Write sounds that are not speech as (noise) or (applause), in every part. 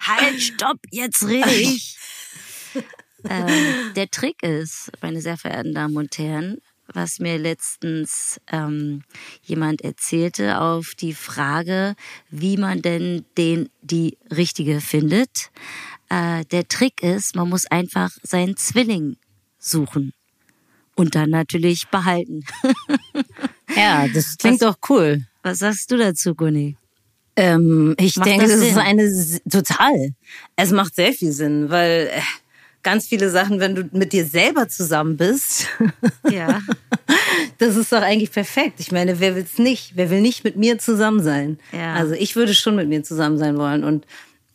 halt, stopp, jetzt rede (laughs) ich. ähm, der Trick ist, meine sehr verehrten Damen und Herren, was mir letztens ähm, jemand erzählte auf die Frage, wie man denn den die richtige findet. Äh, der Trick ist, man muss einfach seinen Zwilling suchen und dann natürlich behalten. (laughs) ja, das klingt was, doch cool. Was sagst du dazu, Gunni? Ähm, ich macht denke, das, das ist eine total. Es macht sehr viel Sinn, weil äh, ganz viele Sachen, wenn du mit dir selber zusammen bist. (laughs) Ja. das ist doch eigentlich perfekt. Ich meine, wer will's nicht? Wer will nicht mit mir zusammen sein? Ja. Also ich würde schon mit mir zusammen sein wollen. Und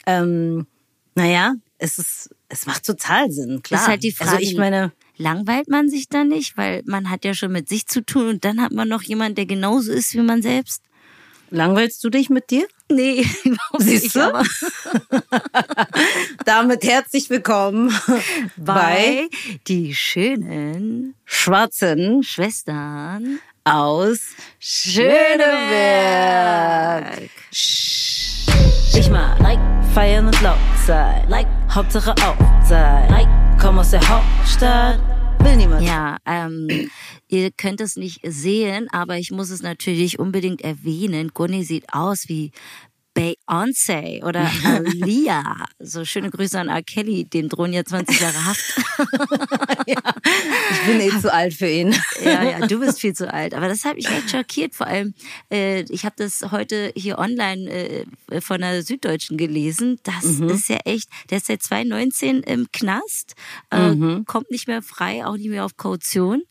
ähm, naja, es ist, es macht total Sinn. Klar. Ist halt die Frage. Also ich meine, langweilt man sich da nicht, weil man hat ja schon mit sich zu tun und dann hat man noch jemanden, der genauso ist wie man selbst. Langweilst du dich mit dir? Nee, (laughs) Siehst du? (laughs) Damit herzlich willkommen bei, bei die schönen schwarzen Schwestern aus Schöneberg. Ich mag like feiern und laut sein, like Hauptsache auch sein, like komm aus der Hauptstadt Will niemand. Ja, ähm, ihr könnt es nicht sehen, aber ich muss es natürlich unbedingt erwähnen. Gunni sieht aus wie Beyoncé oder (laughs) Alia. So schöne Grüße an R. Kelly, den drohen ja 20 Jahre Haft. (laughs) ja, ich bin eh zu alt für ihn. ja, ja, du bist viel zu alt. Aber das hat mich echt schockiert. Vor allem, äh, ich habe das heute hier online äh, von der Süddeutschen gelesen. Das mhm. ist ja echt, der ist seit 2019 im Knast, äh, mhm. kommt nicht mehr frei, auch nicht mehr auf Kaution.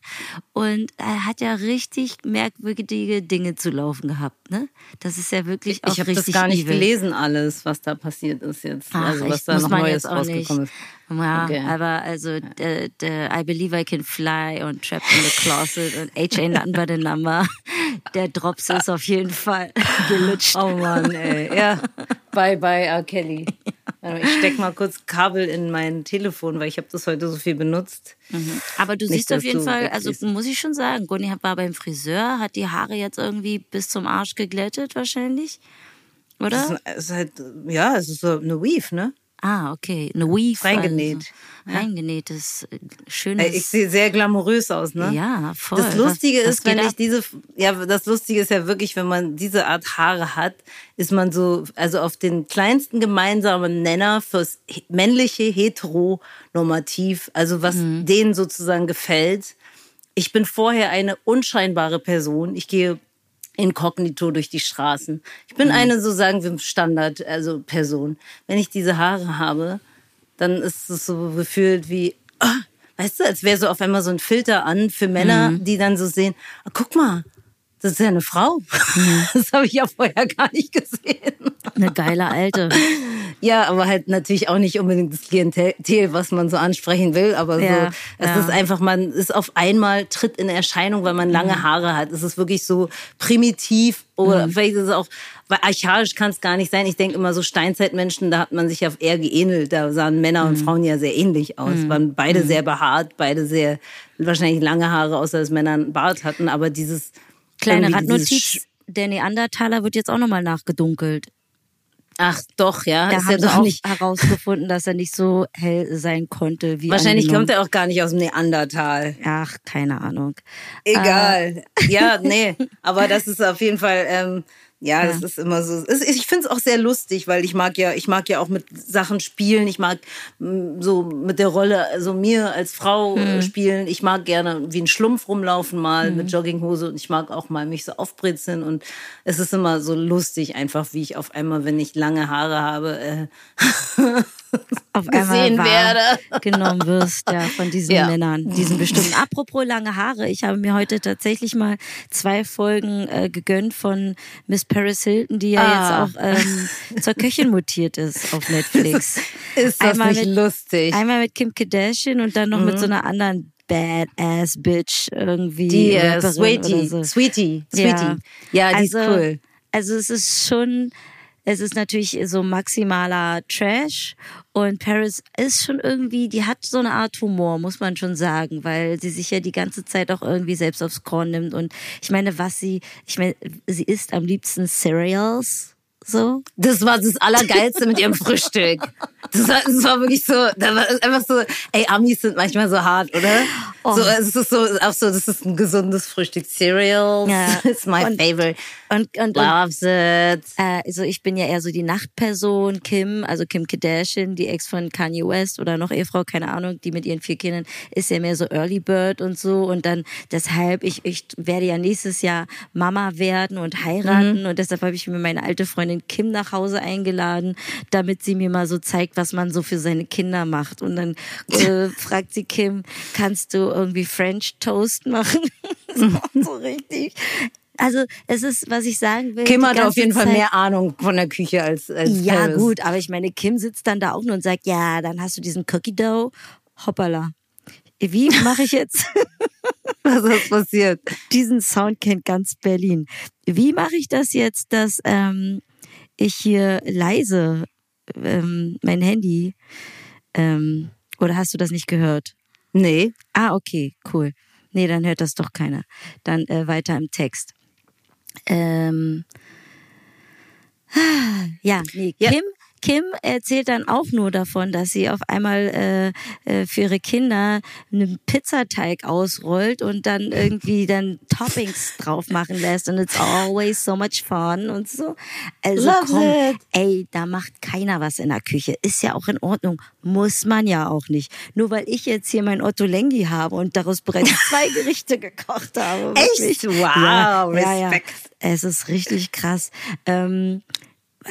Und er hat ja richtig merkwürdige Dinge zu laufen gehabt. Ne? Das ist ja wirklich auch ich richtig das gar nicht nicht gelesen alles, was da passiert ist jetzt. Ach, also was da noch Neues rausgekommen ist. Ja, okay. aber also der I Believe I Can Fly und Trapped in the Closet und H.A. (laughs) Nothing But a Number, der Drops ist auf jeden Fall (laughs) gelutscht. Oh Mann, ey. Ja, bye bye R. Kelly. (laughs) Ich steck mal kurz Kabel in mein Telefon, weil ich habe das heute so viel benutzt. Mhm. Aber du Nicht, siehst auf jeden Fall, also muss ich schon sagen, Gunni war beim Friseur, hat die Haare jetzt irgendwie bis zum Arsch geglättet wahrscheinlich. Oder? Es ist, halt, ja, es ist so eine Weave, ne? Ah, okay. Eine Weave. Reingenäht. Also, reingenähtes, äh, schönes. Ich sehe sehr glamourös aus, ne? Ja, voll. Das Lustige was, ist, wenn ich diese, ja, das Lustige ist ja wirklich, wenn man diese Art Haare hat, ist man so, also auf den kleinsten gemeinsamen Nenner fürs männliche Heteronormativ, also was mhm. denen sozusagen gefällt. Ich bin vorher eine unscheinbare Person. Ich gehe inkognito durch die Straßen. Ich bin mhm. eine, so sagen wir, Standard, also Person. Wenn ich diese Haare habe, dann ist es so gefühlt wie, oh, weißt du, als wäre so auf einmal so ein Filter an für Männer, mhm. die dann so sehen, oh, guck mal, das ist ja eine Frau. Mhm. (laughs) Das habe ich ja vorher gar nicht gesehen. Eine geile Alte. Ja, aber halt natürlich auch nicht unbedingt das Klientel, was man so ansprechen will, aber ja, so, es ja. ist einfach, man ist auf einmal tritt in Erscheinung, weil man lange mhm. Haare hat. Es ist wirklich so primitiv oder mhm. vielleicht ist es auch, weil archaisch kann es gar nicht sein. Ich denke immer so Steinzeitmenschen, da hat man sich ja eher geähnelt. Da sahen Männer und mhm. Frauen ja sehr ähnlich aus. Mhm. Waren beide mhm. sehr behaart, beide sehr wahrscheinlich lange Haare, außer dass Männer einen Bart hatten. Aber dieses kleine Randnotiz: Der Neandertaler wird jetzt auch nochmal nachgedunkelt. Ach doch, ja. Da ist haben ja doch nicht herausgefunden, dass er nicht so hell sein konnte wie Wahrscheinlich angenommen. kommt er auch gar nicht aus dem Neandertal. Ach, keine Ahnung. Egal. Äh. Ja, nee. (laughs) Aber das ist auf jeden Fall ähm, ja, ja, das ist immer so. Ich finde es auch sehr lustig, weil ich mag ja, ich mag ja auch mit Sachen spielen. Ich mag mm, so mit der Rolle, also mir als Frau mhm. spielen. Ich mag gerne wie ein Schlumpf rumlaufen mal mhm. mit Jogginghose und ich mag auch mal mich so aufbrezeln und es ist immer so lustig einfach, wie ich auf einmal, wenn ich lange Haare habe, äh, (laughs) auf (laughs) gesehen werde. (laughs) genommen wirst, ja, von diesen ja. Männern, diesen bestimmten. Apropos lange Haare, ich habe mir heute tatsächlich mal zwei Folgen äh, gegönnt von Miss Paris Hilton, die ja ah. jetzt auch ähm, (laughs) zur Köchin mutiert ist auf Netflix. ist das einmal nicht mit, lustig? Einmal mit Kim Kardashian und dann noch mhm. mit so einer anderen Badass Bitch irgendwie. Die äh, Sweetie, so. Sweetie, Sweetie. Ja, ja die also, ist cool. Also es ist schon es ist natürlich so maximaler Trash und Paris ist schon irgendwie, die hat so eine Art Humor, muss man schon sagen, weil sie sich ja die ganze Zeit auch irgendwie selbst aufs Korn nimmt und ich meine, was sie, ich meine, sie isst am liebsten Cereals, So. Das war das Allergeilste mit ihrem Frühstück. Das war, das war wirklich so, da war einfach so, ey, Amis sind manchmal so hart, oder? Oh. So, es ist so, auch so, das ist ein gesundes Frühstück. Cereals. Ja. (laughs) It's my und, favorite. Und, und, Loves und, it. Äh, also ich bin ja eher so die Nachtperson, Kim, also Kim Kardashian, die Ex von Kanye West oder noch Ehefrau, keine Ahnung, die mit ihren vier Kindern, ist ja mehr so Early Bird und so. Und dann deshalb, ich, ich werde ja nächstes Jahr Mama werden und heiraten. Mhm. Und deshalb habe ich mir meine alte Freundin Kim nach Hause eingeladen, damit sie mir mal so zeigt, was man so für seine Kinder macht. Und dann äh, (laughs) fragt sie Kim, kannst du irgendwie French Toast machen? (laughs) so richtig. Also es ist, was ich sagen will. Kim hat auf jeden Zeit, Fall mehr Ahnung von der Küche als, als Ja Paris. gut, aber ich meine, Kim sitzt dann da auch nur und sagt, ja, dann hast du diesen Cookie Dough. Hoppala. Wie mache ich jetzt? (laughs) Was ist passiert? Diesen Sound kennt ganz Berlin. Wie mache ich das jetzt, dass ähm, ich hier leise ähm, mein Handy ähm, oder hast du das nicht gehört? Nee. Ah, okay, cool. Nee, dann hört das doch keiner. Dann äh, weiter im Text. Ähm, ja, nee, Kim, ja. Kim erzählt dann auch nur davon, dass sie auf einmal äh, äh, für ihre Kinder einen Pizzateig ausrollt und dann irgendwie dann Toppings (laughs) drauf machen lässt und it's always so much fun und so. Also Love komm, it. ey, da macht keiner was in der Küche. Ist ja auch in Ordnung. Muss man ja auch nicht. Nur weil ich jetzt hier mein Otto Lengi habe und daraus bereits (laughs) zwei Gerichte gekocht habe. Echt? Wow, ja, Respekt. Ja, ja. Es ist richtig krass. Ähm,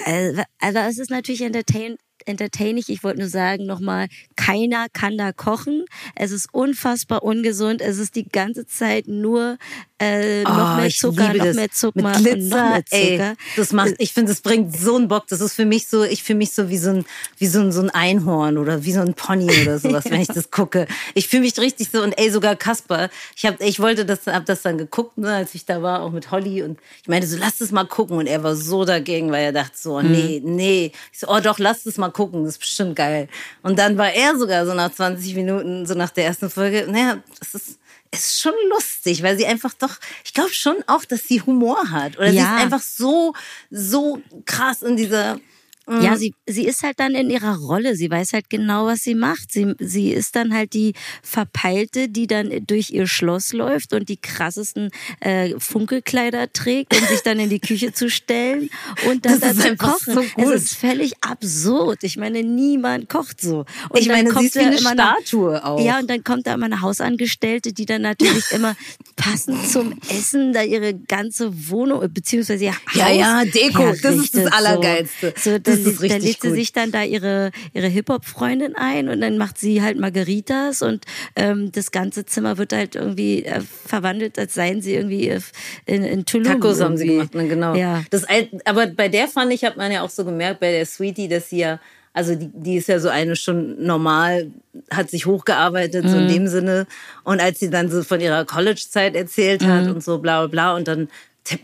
also, also es ist natürlich entertain, entertaining. Ich wollte nur sagen nochmal, keiner kann da kochen. Es ist unfassbar ungesund. Es ist die ganze Zeit nur äh, oh, noch mehr Zucker, noch mehr Zucker, mit Glitzer, noch mehr Zucker. Ey, das macht, ich finde, das bringt so einen Bock. Das ist für mich so, ich fühle mich so wie so ein, wie so ein, so ein Einhorn oder wie so ein Pony oder (laughs) sowas, wenn ich das gucke. Ich fühle mich richtig so und ey, sogar Kasper. Ich habe, ich wollte das, hab das dann geguckt, ne, als ich da war, auch mit Holly und ich meinte so, lass das mal gucken und er war so dagegen, weil er dachte so, mhm. nee, nee. Ich so, oh doch, lass das mal gucken, das ist bestimmt geil. Und dann war er sogar so nach 20 Minuten, so nach der ersten Folge, naja, das ist, ist schon lustig, weil sie einfach doch, ich glaube schon auch, dass sie Humor hat. Oder ja. sie ist einfach so, so krass in dieser ja, mhm. sie, sie ist halt dann in ihrer Rolle. Sie weiß halt genau, was sie macht. Sie, sie ist dann halt die Verpeilte, die dann durch ihr Schloss läuft und die krassesten äh, Funkelkleider trägt, um sich dann in die Küche zu stellen und dann das da zu kochen. So es ist völlig absurd. Ich meine, niemand kocht so. Und ich meine, sie ist wie eine Statue auch. Ja, und dann kommt da immer eine Hausangestellte, die dann natürlich immer passend zum Essen da ihre ganze Wohnung, beziehungsweise ihr Haus Ja, ja, Deko, das ist das Allergeilste. So, so das ist da lädt sie sich dann da ihre, ihre Hip-Hop-Freundin ein und dann macht sie halt Margaritas und ähm, das ganze Zimmer wird halt irgendwie äh, verwandelt, als seien sie irgendwie in, in Tulum. Tacos irgendwie. haben sie gemacht, ne, genau. Ja. Das, aber bei der fand ich, hat man ja auch so gemerkt, bei der Sweetie, dass sie ja also die, die ist ja so eine schon normal, hat sich hochgearbeitet, mhm. so in mhm. dem Sinne. Und als sie dann so von ihrer College-Zeit erzählt hat mhm. und so bla bla bla und dann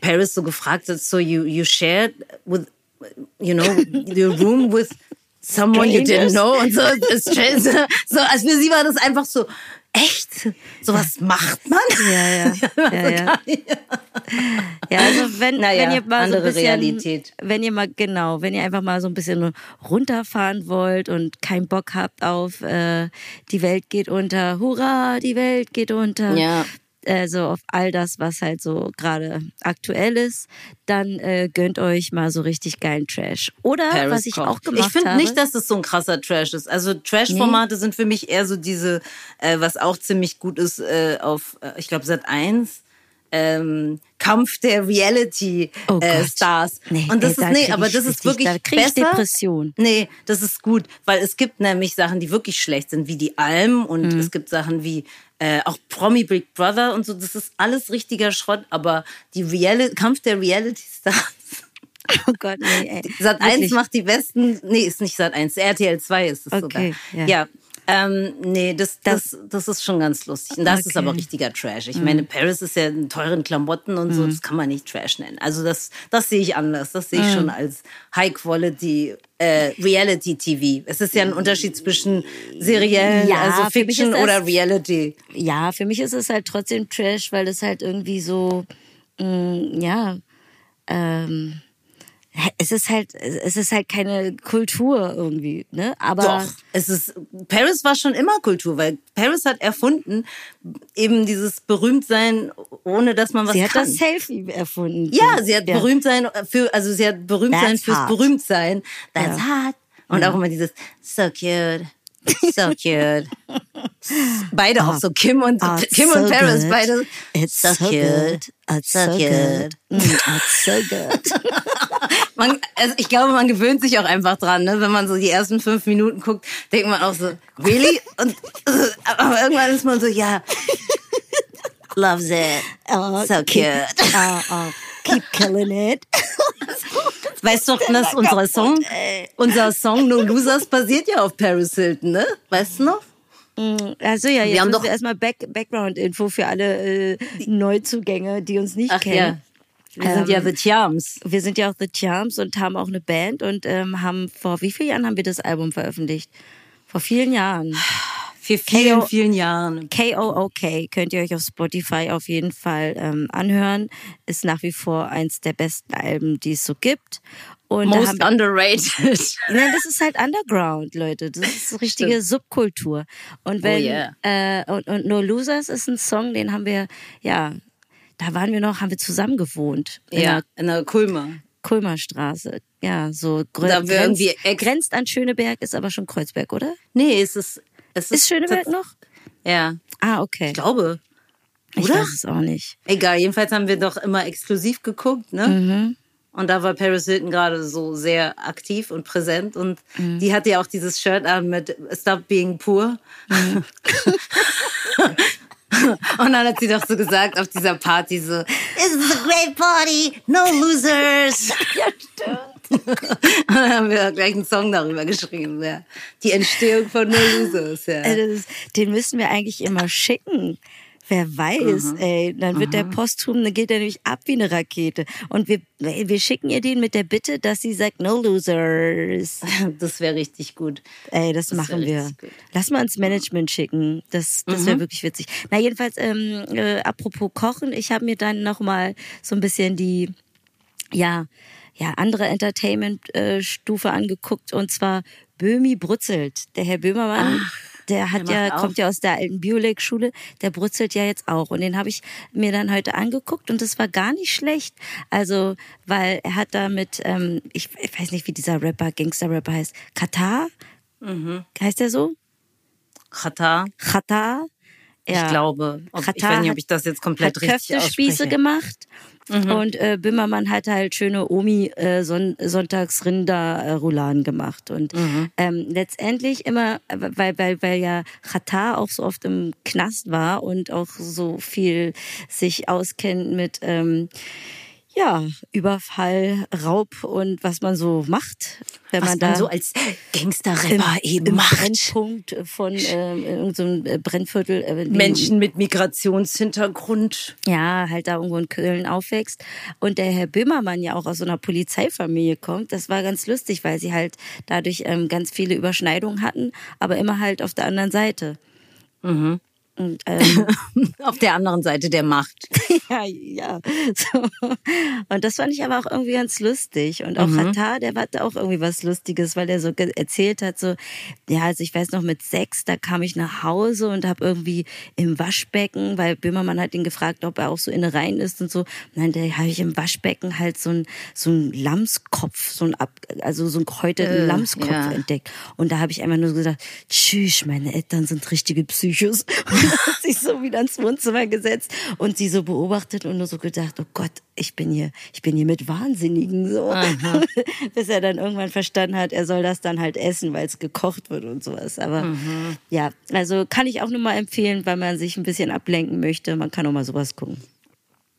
Paris so gefragt hat, so you, you shared with you know, your room with someone you didn't know und so. So, als für sie war das einfach so, echt? Sowas macht man? Ja, ja. (laughs) ja, ja. ja also wenn, naja, wenn ihr mal andere so bisschen, Realität. Wenn ihr mal, genau, wenn ihr einfach mal so ein bisschen runterfahren wollt und keinen Bock habt auf äh, die Welt geht unter, hurra, die Welt geht unter, ja also auf all das, was halt so gerade aktuell ist, dann äh, gönnt euch mal so richtig geilen Trash. Oder Paris was ich Koch. auch gemacht Ich finde nicht, dass es so ein krasser Trash ist. Also Trash-Formate nee. sind für mich eher so diese, äh, was auch ziemlich gut ist äh, auf, äh, ich glaube, Sat 1 ähm, Kampf der Reality oh äh, Stars. Nee, und das ey, ist nee, aber das ist wirklich da krieg ich besser. Depression. Nee, das ist gut, weil es gibt nämlich Sachen, die wirklich schlecht sind, wie die Alm und mhm. es gibt Sachen wie äh, auch Promi Big Brother und so. Das ist alles richtiger Schrott, aber die Real Kampf der Reality Stars. (laughs) Oh Gott, nee, ey. Sat 1 macht die besten, nee, ist nicht Sat 1, RTL 2 ist es okay, sogar. Ja. ja. Ähm, nee, das, das, das ist schon ganz lustig. Und das okay. ist aber richtiger Trash. Ich mhm. meine, Paris ist ja in teuren Klamotten und so, mhm. das kann man nicht Trash nennen. Also das, das sehe ich anders. Das sehe ich mhm. schon als High Quality äh, Reality TV. Es ist ja ein Unterschied zwischen seriellen, ja, also Fiction oder Reality. Ja, für mich ist es halt trotzdem Trash, weil es halt irgendwie so, mh, mm, ja, ähm, es ist halt, es ist halt keine Kultur irgendwie, ne? Aber Doch, es ist, Paris war schon immer Kultur, weil Paris hat erfunden, eben dieses Berühmtsein, ohne dass man was sie hat kann. das Selfie erfunden. ja, sie hat berühmt sein für, also sie hat berühmt sein That's fürs hot. Berühmtsein. That's Ja. hot. Und auch immer dieses so cute, so cute. (laughs) Beide auch so Kim und Oh, Kim so und Paris, good. beide It's so, so cute, good. It's so, so good. cute. Mm, it's so good. (laughs) Man, also ich glaube, man gewöhnt sich auch einfach dran, ne? Wenn man so die ersten fünf Minuten guckt, denkt man auch so, really? Und (laughs) aber irgendwann ist man so, ja, loves it, Oh, so cute. Oh, oh, keep killing it. Weißt du, dass unser Song, unser Song No Losers basiert ja auf Paris Hilton, ne? Weißt du noch? Also ja, jetzt haben müssen doch- wir erstmal Back Background-Info für alle äh, Neuzugänge, die uns nicht kennen. Wir sind ja The Charms. Wir sind ja auch The Charms und haben auch eine Band und ähm, haben vor wie vielen Jahren haben wir das Album veröffentlicht? Vor vielen Jahren. Für vielen, vielen Jahren. KOOK könnt ihr euch auf Spotify auf jeden Fall ähm, anhören. Ist nach wie vor eins der besten Alben, die es so gibt. Und da haben Most underrated. (laughs) Nein, das ist halt Underground, Leute. Das ist richtige Subkultur. Und wenn yeah. äh, und, und No Losers ist ein Song, den haben wir, ja, da waren wir noch, haben wir zusammen gewohnt. In Ja, der in der Kulmer. Kulmerstraße. Ja, so Da wir grenzt, irgendwie grenzt an Schöneberg, ist aber schon Kreuzberg, oder? Nee, es ist, es ist. Ist Schöneberg noch? Ja, Ah, okay. ich glaube. Ich oder? weiß es auch nicht. Egal, jedenfalls haben wir doch immer exklusiv geguckt, ne? Mhm. Und da war Paris Hilton gerade so sehr aktiv und präsent und Mhm. die hatte ja auch dieses Shirt an mit Stop Being Poor. Mhm. (laughs) (laughs) (laughs) und dann hat sie doch so gesagt auf dieser Party so, This is a great party, no losers. (laughs) Ja, stimmt. (laughs) Und dann haben wir gleich einen Song darüber geschrieben, ja. Die Entstehung von No Losers, ja. Das- Den müssen wir eigentlich immer schicken. Wer weiß, ey, dann wird der Posthum, dann geht er nämlich ab wie eine Rakete. Und wir, wir schicken ihr den mit der Bitte, dass sie sagt, no losers. (laughs) Das wäre richtig gut. Ey, das, wär machen wir. gut. Lass mal ins Management schicken. Das, das wäre wirklich witzig. Na, jedenfalls, ähm, äh, apropos Kochen, ich habe mir dann nochmal so ein bisschen die, ja, ja, andere Entertainment-Stufe angeguckt und zwar Böhmi brutzelt. Der Herr Böhmermann, der hat der ja, kommt ja aus der alten Biolek-Schule, der brutzelt ja jetzt auch. Und den habe ich mir dann heute angeguckt und das war gar nicht schlecht. Also, weil er hat da mit, ähm, ich, ich weiß nicht, wie dieser Rapper, Gangster-Rapper heißt, Katar? Heißt der so? Chata, Katar? ich glaube. Ob, ich Katar weiß nicht, ob ich das jetzt komplett hat richtig Köftespieße ausspreche. gemacht. Mhm. Und äh, Böhmermann hat halt schöne Omi äh, Son Sonntagsrinder-Rouladen gemacht. Und Mhm. ähm, letztendlich immer, äh, weil, weil, weil ja Katar auch so oft im Knast war und auch so viel sich auskennt mit ähm, ja, Überfall, Raub und was man so macht, wenn Was man man da so als Gangster-Rapper eben im macht. Brennpunkt von ähm, irgendeinem so Brennviertel äh, Menschen mit Migrationshintergrund. ja, halt da irgendwo in Köln aufwächst und der Herr Böhmermann ja auch aus so einer Polizeifamilie kommt, das war ganz lustig, weil sie halt dadurch ähm, ganz viele Überschneidungen hatten, aber immer halt auf der anderen Seite. Mhm. Und, ähm, (laughs) Auf der anderen Seite der Macht. (laughs) ja, ja. So. Und das fand ich aber auch irgendwie ganz lustig. Und auch Mhm. Katar, der hatte auch irgendwie was Lustiges, weil er so erzählt hat, so, ja, also ich weiß noch mit sechs, da kam ich nach Hause und habe irgendwie im Waschbecken, weil Böhmermann hat ihn gefragt, ob er auch so Innereien ist und so. Dann da habe ich im Waschbecken halt so ein so ein Lammskopf, so ein ab, also so ein gehäuteten Äh, Lammskopf ja. entdeckt. Und da habe ich einfach nur so gesagt, tschüss, meine Eltern sind richtige Psychos. (laughs) (laughs) Hat sich so wieder ins Wohnzimmer gesetzt und sie so beobachtet und nur so gedacht, oh Gott, ich bin hier, ich bin hier mit Wahnsinnigen so. (laughs) Bis er dann irgendwann verstanden hat, er soll das dann halt essen, weil es gekocht wird und sowas. Aber Mhm. ja, also kann ich auch nur mal empfehlen, weil man sich ein bisschen ablenken möchte. Man kann auch mal sowas gucken.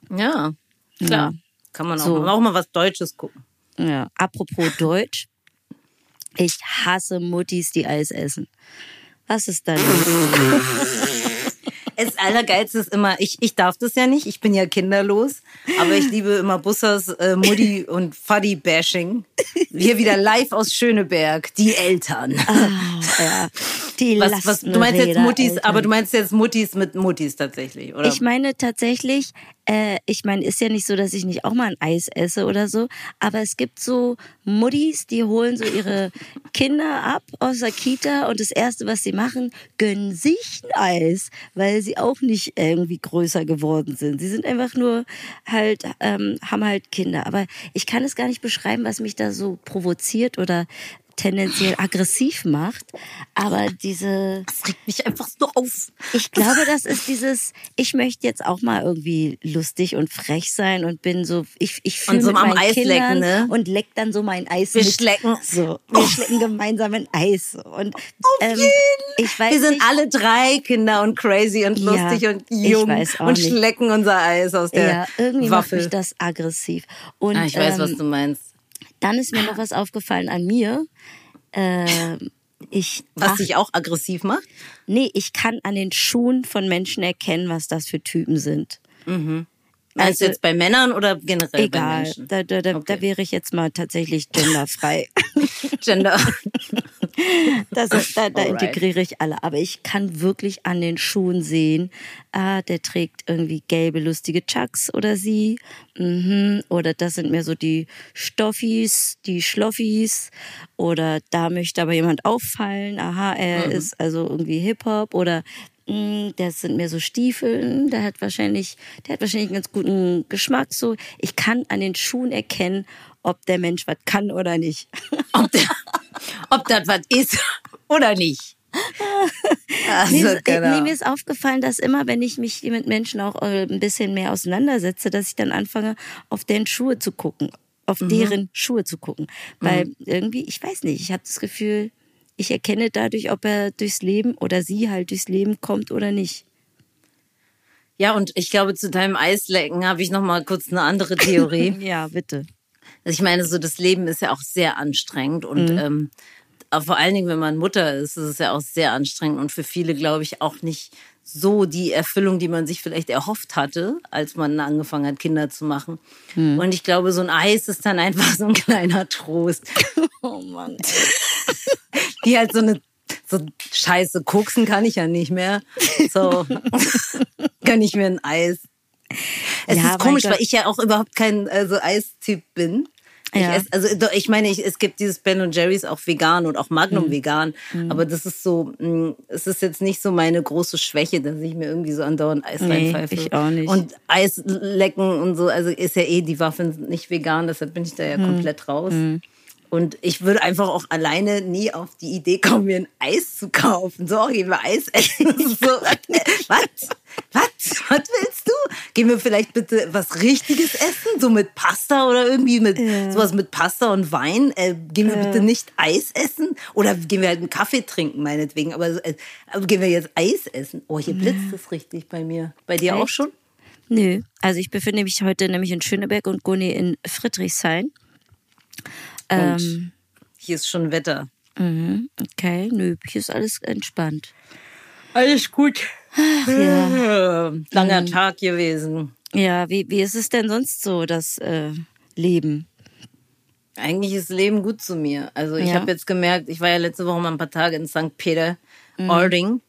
Ja, klar. Ja. Kann man auch, So. auch mal was Deutsches gucken. Ja, apropos Deutsch. Ich hasse Muttis, die Eis essen. Was ist da los? (laughs) Das Allergeilste ist immer, ich, ich darf das ja nicht, ich bin ja kinderlos, aber ich liebe immer Bussers äh, Mutti (laughs) und Fuddy-Bashing. Hier wieder live aus Schöneberg, die Eltern. ja. Die was, was, du meinst jetzt Muttis, aber du meinst jetzt Muttis mit Muttis tatsächlich, oder? Ich meine tatsächlich, äh, ich meine, ist ja nicht so, dass ich nicht auch mal ein Eis esse oder so, aber es gibt so Muttis, die holen so ihre (laughs) Kinder ab aus der Kita und das Erste, was sie machen, gönnen sich ein Eis, weil sie auch nicht irgendwie größer geworden sind. Sie sind einfach nur halt, ähm, haben halt Kinder. Aber ich kann es gar nicht beschreiben, was mich da so provoziert oder tendenziell aggressiv macht, aber diese. Das regt mich einfach so auf. Ich glaube, das ist dieses, ich möchte jetzt auch mal irgendwie lustig und frech sein und bin so, ich, ich fühle so mit am meinen Eis Kindern lecken, ne? und leck dann so mein Eis Wir mit. schlecken. So, wir schlecken gemeinsam ein Eis. Und, ähm, ich weiß Wir sind nicht, alle drei Kinder und crazy und Ja, lustig und ich jung und nicht. schlecken unser Eis aus der ja, irgendwie macht Waffel. mich das aggressiv. Und, ah, ich weiß, ähm, was du meinst. Dann ist mir noch was aufgefallen an mir. Ähm, ich Was dich auch aggressiv macht? Nee, ich kann an den Schuhen von Menschen erkennen, was das für Typen sind. Meinst Also- du jetzt bei Männern oder generell bei Egal, Menschen? da, da, da, Okay. da wäre ich jetzt mal tatsächlich genderfrei. (laughs) Gender. (laughs) (laughs) Das ist, da, da integriere ich alle. Aber ich kann wirklich an den Schuhen sehen, ah, der trägt irgendwie gelbe, lustige Chucks oder sie. Mhm. Oder das sind mehr so die Stoffis, die Schloffis. Oder da möchte aber jemand auffallen. Aha, er ist also irgendwie Hip-Hop. Oder mh, das sind mehr so Stiefeln. Der hat wahrscheinlich, der hat wahrscheinlich einen ganz guten Geschmack. So, ich kann an den Schuhen erkennen, ob der Mensch was kann oder nicht. ob, der, ob das was ist (laughs) oder nicht. (laughs) Also, Nee, es- genau. nee, mir ist aufgefallen, dass immer, wenn ich mich mit Menschen auch äh, ein bisschen mehr auseinandersetze, dass ich dann anfange, auf deren Schuhe zu gucken, auf Mhm. deren Schuhe zu gucken. Weil irgendwie, ich weiß nicht, ich habe das Gefühl, ich erkenne dadurch, ob er durchs Leben oder sie halt durchs Leben kommt oder nicht. Ja, und ich glaube, zu deinem Eislecken habe ich noch mal kurz eine andere Theorie. (laughs) Ja, bitte. Also ich meine, so das Leben ist ja auch sehr anstrengend und ähm, aber vor allen Dingen, wenn man Mutter ist, ist es ja auch sehr anstrengend und für viele, glaube ich, auch nicht so die Erfüllung, die man sich vielleicht erhofft hatte, als man angefangen hat, Kinder zu machen. Und ich glaube, so ein Eis ist dann einfach so ein kleiner Trost. (laughs) Oh Mann. Die halt so eine so Scheiße koksen kann ich ja nicht mehr. So (laughs) (laughs) kann ich mir ein Eis. (laughs) Es Ja, ist komisch, weil ich ja auch überhaupt kein also Eistyp bin. Ich Ja. also ich meine, ich, es gibt dieses Ben und Jerry's auch vegan und auch Mhm. Magnum vegan, aber das ist so, mh, es ist jetzt nicht so meine große Schwäche, dass ich mir irgendwie so andauernd Eis Nee, reinpfeife. ich auch nicht. Und Eis lecken und so, also ist ja eh die Waffe nicht vegan, deshalb bin ich da ja Mhm. komplett raus. Und ich würde einfach auch alleine nie auf die Idee kommen, mir ein Eis zu kaufen. So, gehen wir Eis essen. (laughs) so, was? Was? Was willst du? Gehen wir vielleicht bitte was Richtiges essen? So mit Pasta oder irgendwie mit sowas mit Pasta und Wein? Äh, gehen wir bitte nicht Eis essen? Oder gehen wir halt einen Kaffee trinken, meinetwegen. Aber äh, gehen wir jetzt Eis essen? Oh, hier blitzt es richtig bei mir. Bei dir auch Echt? schon? Nö, also ich befinde mich heute nämlich in Schöneberg und Goni in Friedrichshain. Ähm, Hier ist schon Wetter. mhm, okay, nö, hier ist alles entspannt. Alles gut. Ja. (laughs) Langer Tag gewesen. Ja, wie, wie ist es denn sonst so, das äh, Leben? Eigentlich ist Leben gut zu mir. Also ich Ja. habe jetzt gemerkt, ich war ja letzte Woche mal ein paar Tage in St. Peter, Ording.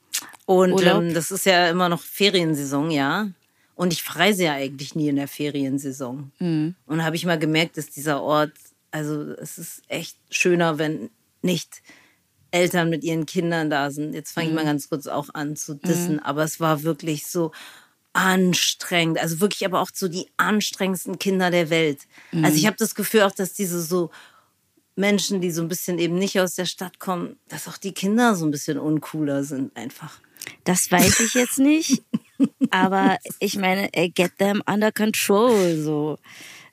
Und Mhm. Ähm, das ist ja immer noch Feriensaison, ja. Und ich verreise ja eigentlich nie in der Feriensaison. Mhm. Und habe ich mal gemerkt, dass dieser Ort, also es ist echt schöner, wenn nicht Eltern mit ihren Kindern da sind. Jetzt fange Mhm. ich mal ganz kurz auch an zu dissen, aber es war wirklich so anstrengend. Also wirklich aber auch so die anstrengendsten Kinder der Welt. Mhm. Also ich habe das Gefühl auch, dass diese so Menschen, die so ein bisschen eben nicht aus der Stadt kommen, dass auch die Kinder so ein bisschen uncooler sind einfach. Das weiß ich jetzt nicht, (laughs) aber ich meine, äh, get them under control, so.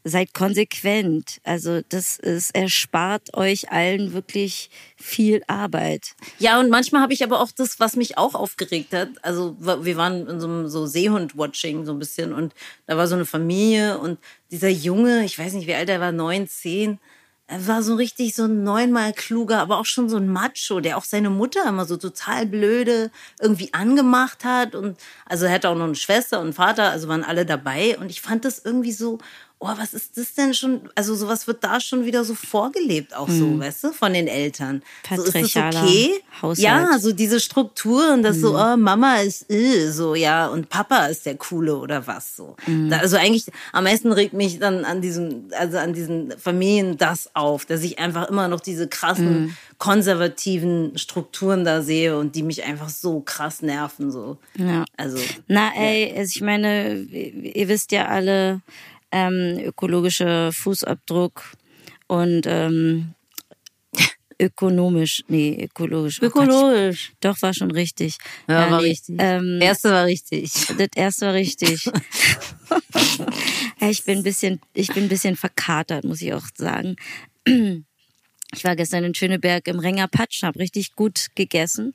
Seid konsequent. Also das ist, erspart euch allen wirklich viel Arbeit. Ja, und manchmal habe ich aber auch das, was mich auch aufgeregt hat. Also wir waren in so einem so Seehund-Watching so ein bisschen und da war so eine Familie und dieser Junge, ich weiß nicht, wie alt er war, neun, zehn, er war so richtig so ein neunmal kluger, aber auch schon so ein Macho, der auch seine Mutter immer so total blöde irgendwie angemacht hat und also er hatte auch noch eine Schwester und einen Vater, also waren alle dabei und ich fand das irgendwie so oh, was ist das denn schon? Also sowas wird da schon wieder so vorgelebt, auch so, weißt du, von den Eltern. So ist Patriarchaler okay? Haushalt. Ja, so diese Strukturen, dass so, oh, Mama ist äh, so, ja, und Papa ist der Coole oder was so. Da, also eigentlich am meisten regt mich dann an diesem, also an diesen Familien das auf, dass ich einfach immer noch diese krassen konservativen Strukturen da sehe und die mich einfach so krass nerven so. Ja. Also Na ey, also ich meine, ihr wisst ja alle, ähm, ökologischer Fußabdruck und ähm, (laughs) ökonomisch, nee, ökologisch. Oh Gott, ökologisch. doch, war schon richtig. Ja, war nee, richtig. Ähm, Erste war richtig. (laughs) das erste war richtig. (laughs) Ja, ich bin ein bisschen, ich bin ein bisschen verkatert, muss ich auch sagen. Ich war gestern in Schöneberg im Renger Patsch, habe richtig gut gegessen.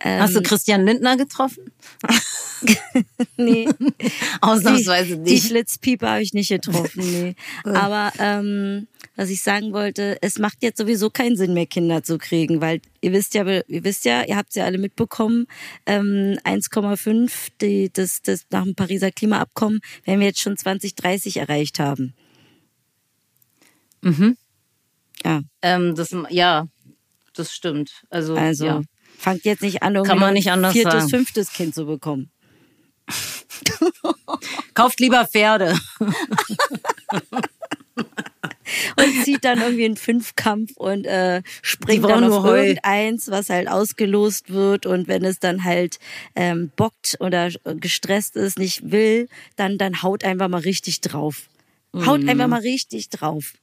Ähm, Hast du Christian Lindner getroffen? (laughs) nee, (laughs) Ausnahmsweise die, die nicht. Flitzpieper habe ich nicht getroffen, nee. (laughs) Aber ähm, was ich sagen wollte, es macht jetzt sowieso keinen Sinn mehr, Kinder zu kriegen, weil ihr wisst ja, ihr wisst ja, ihr habt es ja alle mitbekommen, ähm, 1,5, die, das, das nach dem Pariser Klimaabkommen, werden wir jetzt schon 2030 erreicht haben. Mhm. Ja, Ähm, das, ja, das stimmt. Also, also ja. fangt jetzt nicht an, irgendwie nicht ein viertes, sagen. fünftes Kind zu bekommen. (laughs) kauft lieber Pferde. (laughs) und zieht dann irgendwie einen Fünfkampf und äh, springt dann nur auf irgendeins, was halt ausgelost wird und wenn es dann halt ähm, bockt oder gestresst ist, nicht will, dann dann haut einfach mal richtig drauf. Haut Mhm. einfach mal richtig drauf.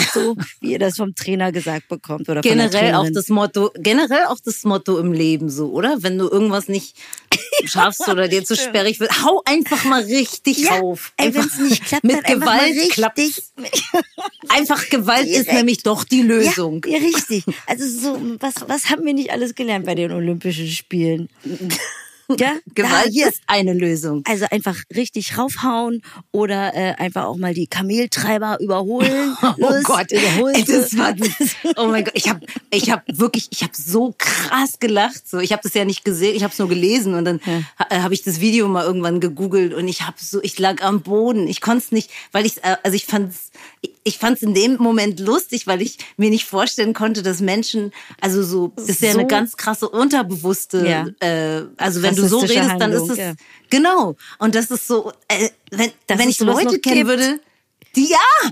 (laughs) So wie ihr das vom Trainer gesagt bekommt oder Generell auch das Motto, generell auch das Motto im Leben so, oder? Wenn du irgendwas nicht (laughs) schaffst oder dir zu sperrig wird, hau einfach mal richtig ja, auf. ey, wenn's nicht klappt, mit Gewalt klappt's. (laughs) Einfach Gewalt ist Direkt. nämlich doch die Lösung. Ja, ja, richtig. Also so, was, was haben wir nicht alles gelernt bei den Olympischen Spielen? Ja, (laughs) Gewalt hier, ist eine Lösung. Also einfach richtig raufhauen oder äh, einfach auch mal die Kameltreiber überholen. (laughs) Oh Los, Gott, überholen Ey, das war (laughs) oh mein Gott, ich habe ich hab wirklich, ich habe so krass gelacht. So, ich habe das ja nicht gesehen, ich habe es nur gelesen und dann ha- habe ich das Video mal irgendwann gegoogelt und ich habe so, ich lag am Boden. Ich konnte es nicht, weil ich, also ich fand's, ich fand's in dem Moment lustig, weil ich mir nicht vorstellen konnte, dass Menschen, also so, das ist ja So- eine ganz krasse unterbewusste, Ja. äh, also wenn du so Rassistische redest, dann ist Handlung, es ja. genau. Und das ist so, äh, wenn, Dass wenn ich Leute kennen würde, die ja,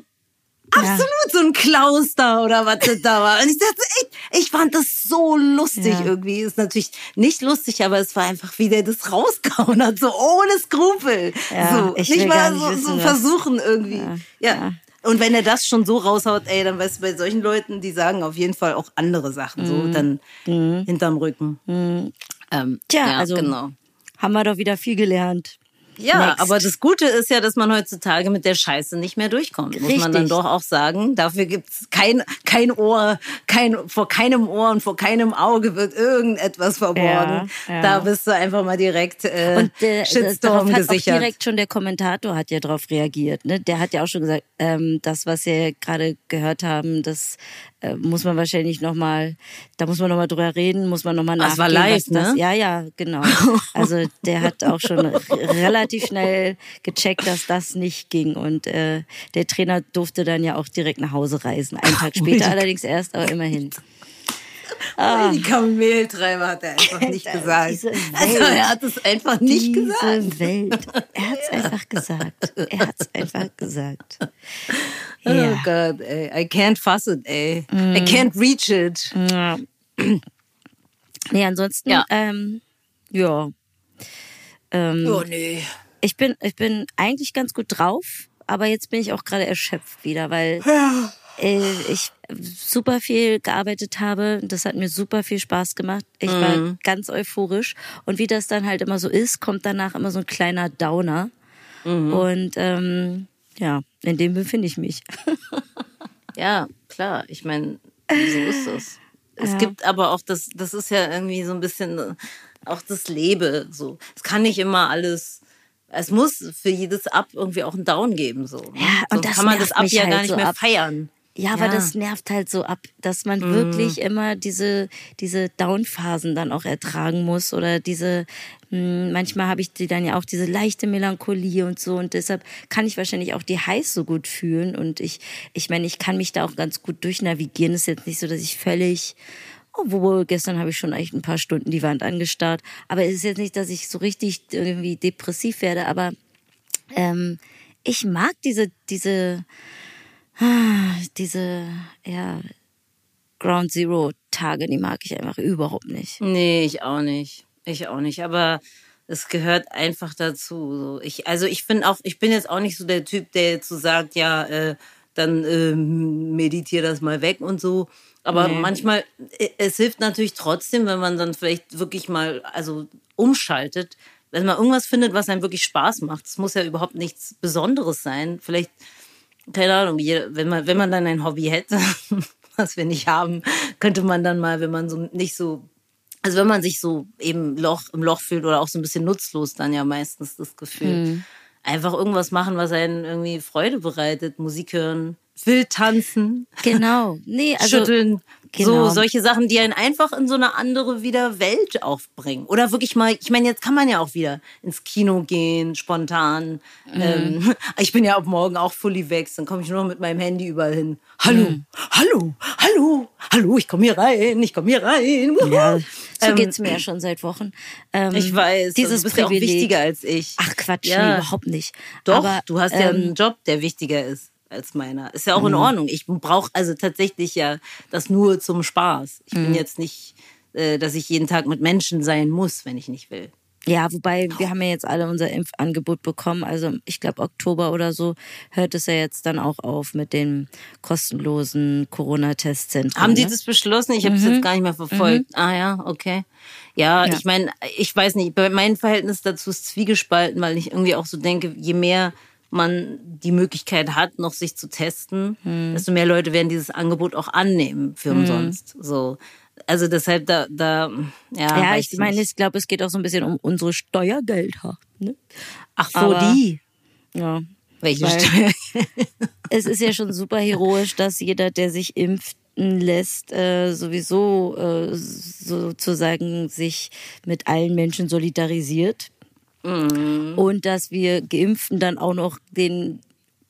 absolut so ein Klaus da oder was das da war. Und ich dachte, ich, ich fand das so lustig Ja. irgendwie. Ist natürlich nicht lustig, aber es war einfach, wie der das rausgehauen hat, so ohne Skrupel. Ja, so, ich nicht mal nicht so, wissen, so versuchen irgendwie. Ja, Ja. ja. Und wenn er das schon so raushaut, ey, dann weißt du, bei solchen Leuten, die sagen auf jeden Fall auch andere Sachen, so dann hinterm Rücken. Ähm. Tja, ja, also genau. haben wir doch wieder viel gelernt. Ja, Next. aber das Gute ist ja, dass man heutzutage mit der Scheiße nicht mehr durchkommt. Muss man dann Richtig. doch auch sagen. Dafür gibt's kein, kein Ohr, kein, vor keinem Ohr und vor keinem Auge wird irgendetwas verborgen. Ja, ja. Da bist du einfach mal direkt äh, Und äh, Shitstorm darauf hat gesichert. auch direkt schon der Kommentator hat ja darauf reagiert. Ne? Der hat ja auch schon gesagt, ähm, das, was wir gerade gehört haben, das äh, muss man wahrscheinlich noch mal, da muss man noch mal drüber reden, muss man noch mal Ah, es war nachgehen, live, was das, ne? Ja, ja, genau. (laughs) Also der hat auch schon relativ schnell gecheckt, dass das nicht ging und äh, der Trainer durfte dann ja auch direkt nach Hause reisen. Einen Tag später allerdings erst, aber immerhin. Oh, die Kameltreiber hat er einfach (laughs) nicht gesagt. Also er hat es einfach nicht Diese gesagt. Welt. Er hat es (laughs) einfach gesagt. Er hat es einfach gesagt. Oh Ja. Gott, ey. I can't fuss it, ey. Mm. I can't reach it. ja. Nee, ansonsten, Ja. ähm, ja. Ähm, Oh nee. ich bin, ich bin eigentlich ganz gut drauf, aber jetzt bin ich auch gerade erschöpft wieder, weil äh, ich super viel gearbeitet habe. Das hat mir super viel Spaß gemacht. Ich Mhm. war ganz euphorisch. Und wie das dann halt immer so ist, kommt danach immer so ein kleiner Downer. Mhm. Und ähm, ja, in dem befinde ich mich. (laughs) Ja, klar. Ich meine, so ist es. Es Ja. gibt aber auch das, das ist ja irgendwie so ein bisschen äh, auch das Leben. So, es kann nicht immer alles. Es muss für jedes Up irgendwie auch ein Down geben. So. ne? Ja, und Sonst das kann man das mich ja halt gar nicht so mehr ab. feiern. Ja, aber das nervt halt so ab, dass man mhm. wirklich immer diese, diese Down-Phasen dann auch ertragen muss oder diese, mh, hm, manchmal habe ich die dann ja auch diese leichte Melancholie und so und deshalb kann ich wahrscheinlich auch die Highs so gut fühlen und ich, ich meine, ich kann mich da auch ganz gut durchnavigieren. Es ist jetzt nicht so, dass ich völlig obwohl gestern habe ich schon echt ein paar Stunden die Wand angestarrt. Aber es ist jetzt nicht, dass ich so richtig irgendwie depressiv werde, aber ähm, ich mag diese, diese, diese, ja, Ground Zero Tage, die mag ich einfach überhaupt nicht. Nee, ich auch nicht. Ich auch nicht. Aber es gehört einfach dazu. Ich, also ich bin auch, ich bin jetzt auch nicht so der Typ, der jetzt so sagt, ja, äh, dann äh, meditiere das mal weg und so. Aber nee. manchmal, äh, es hilft natürlich trotzdem, wenn man dann vielleicht wirklich mal, also umschaltet, wenn man irgendwas findet, was einem wirklich Spaß macht. Es muss ja überhaupt nichts Besonderes sein. Vielleicht, keine Ahnung, wenn man, wenn man dann ein Hobby hätte, (laughs) was wir nicht haben, könnte man dann mal, wenn man so nicht so, also wenn man sich so eben Loch, im Loch fühlt oder auch so ein bisschen nutzlos, dann ja meistens das Gefühl. Mhm. Einfach irgendwas machen, was einen irgendwie Freude bereitet. Musik hören, wild tanzen. Genau. Nee, also. Schütteln. Genau. So solche Sachen, die einen einfach in so eine andere wieder Welt aufbringen. Oder wirklich mal, ich meine, jetzt kann man ja auch wieder ins Kino gehen, spontan. Mhm. Ähm, (laughs) ich bin ja ab morgen auch fully weg, dann komme ich nur noch mit meinem Handy überall hin. Hallo, mhm. hallo, hallo, hallo, ich komme hier rein, ich komme hier rein. Ja, so ähm, geht's mir ja schon seit Wochen. Ähm, ich weiß, dieses du bist Privileg. ja auch wichtiger als ich. Ach Quatsch, ja. nee, überhaupt nicht. Doch, Aber, du hast ja einen ähm, Job, der wichtiger ist als meiner. Ist ja auch mhm. in Ordnung. Ich brauche also tatsächlich ja das nur zum Spaß. Ich mhm. bin jetzt nicht, äh, dass ich jeden Tag mit Menschen sein muss, wenn ich nicht will. Ja, wobei wir haben ja jetzt alle unser Impfangebot bekommen. Also ich glaube Oktober oder so hört es ja jetzt dann auch auf mit den kostenlosen Corona-Testzentren. Haben die ne? das beschlossen? Ich habe es mhm. jetzt gar nicht mehr verfolgt. Mhm. Ah ja, okay. Ja, ja. ich meine, ich weiß nicht, mein Verhältnis dazu ist zwiegespalten, weil ich irgendwie auch so denke, je mehr man die Möglichkeit hat, noch sich zu testen, hm. desto mehr Leute werden dieses Angebot auch annehmen für hm. umsonst. So. Also deshalb da, da ja. Ja, ich meine, ich glaube, es geht auch so ein bisschen um unsere Steuergelder. Ne? Ach so, Aber, die. Ja. Welche Steuer? (laughs) es ist ja schon super heroisch, dass jeder, der sich impft, lässt, äh, sowieso äh, sozusagen sich mit allen Menschen solidarisiert. Mhm. Und dass wir Geimpften dann auch noch den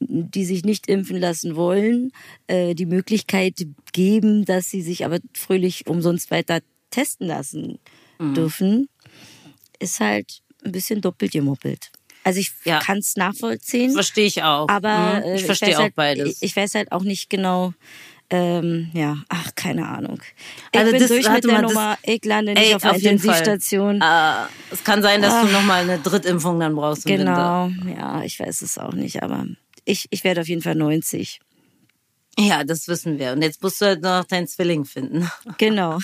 die sich nicht impfen lassen wollen, äh, die Möglichkeit geben, dass sie sich aber fröhlich umsonst weiter testen lassen mhm. dürfen, ist halt ein bisschen doppelt gemoppelt. Also ich ja. kann es nachvollziehen. Verstehe ich auch. Aber mhm. ich verstehe auch halt, beides. Ich, ich weiß halt auch nicht genau, ähm, ja, ach, keine Ahnung. Ich also bin das, durch mit der Nummer, ich lande nicht ey, auf, auf der Intensivstation. Uh, es kann sein, dass ach, du nochmal eine Drittimpfung dann brauchst. genau, ja, ich weiß es auch nicht, aber ich, ich werde auf jeden Fall 90. Ja, das wissen wir. Und jetzt musst du halt noch deinen Zwilling finden. Genau.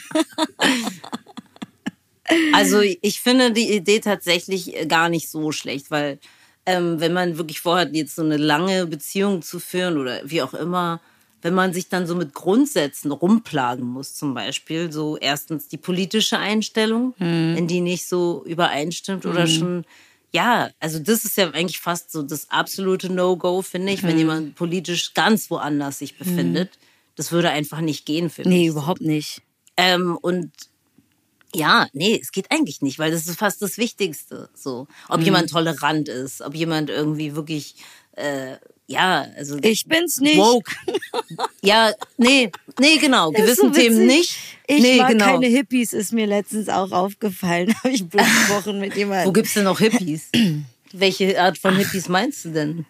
(laughs) also ich finde die Idee tatsächlich gar nicht so schlecht, weil ähm, wenn man wirklich vorhat, jetzt so eine lange Beziehung zu führen oder wie auch immer, wenn man sich dann so mit Grundsätzen rumplagen muss, zum Beispiel, so erstens die politische Einstellung, hm. wenn die nicht so übereinstimmt oder schon, ja, also das ist ja eigentlich fast so das absolute No-Go, finde ich, hm. wenn jemand politisch ganz woanders sich befindet. Hm. Das würde einfach nicht gehen, finde nee, ich. Nee, überhaupt nicht. Ähm, und ja, nee, es geht eigentlich nicht, weil das ist fast das Wichtigste. So, ob mhm. jemand tolerant ist, ob jemand irgendwie wirklich äh, ja, also. Ich bin's nicht. Woke. ja, nee, nee, genau. Gewissen so Themen nicht. Ich nee, mag genau. keine Hippies, ist mir letztens auch aufgefallen. (laughs) Habe ich besprochen mit jemandem. Wo gibt's denn noch Hippies? (clears throat) Welche Art von Hippies meinst du denn?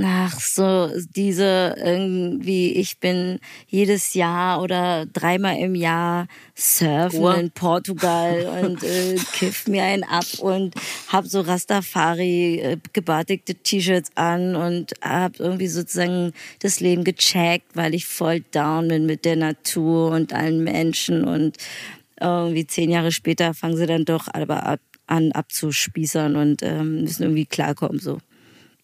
Ach so, diese irgendwie, ich bin jedes Jahr oder dreimal im Jahr surfen oh. in Portugal (laughs) und äh, kiff mir einen ab und hab so Rastafari äh, gebartigte T-Shirts an und hab irgendwie sozusagen das Leben gecheckt, weil ich voll down bin mit der Natur und allen Menschen und irgendwie zehn Jahre später fangen sie dann doch aber ab, an abzuspießern und ähm, müssen irgendwie klarkommen so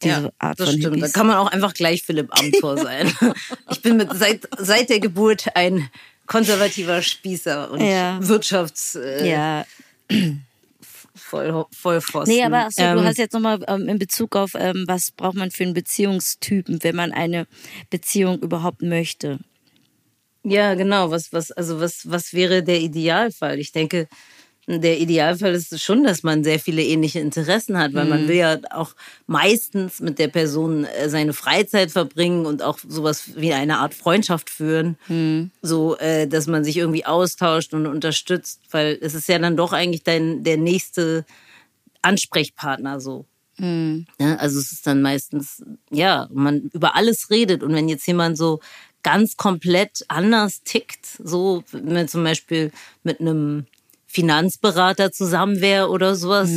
diese ja, Art das von stimmt. Hippies. Da kann man auch einfach gleich Philipp Amthor (laughs) sein. Ich bin mit, seit, seit der Geburt ein konservativer Spießer und ja. Wirtschafts... Äh, ja. voll, voll Pfosten. Nee, aber achso, Ähm, du hast jetzt nochmal ähm, in Bezug auf, ähm, was braucht man für einen Beziehungstypen, wenn man eine Beziehung überhaupt möchte. Ja, genau. Was, was, also was, was wäre der Idealfall? Ich denke, der Idealfall ist schon, dass man sehr viele ähnliche Interessen hat, weil man will ja auch meistens mit der Person äh, seine Freizeit verbringen und auch sowas wie eine Art Freundschaft führen, so äh, dass man sich irgendwie austauscht und unterstützt, weil es ist ja dann doch eigentlich dein der nächste Ansprechpartner so. Ja, also es ist dann meistens, ja, man über alles redet. Und wenn jetzt jemand so ganz komplett anders tickt, so wenn man zum Beispiel mit einem Finanzberater zusammen wäre oder sowas,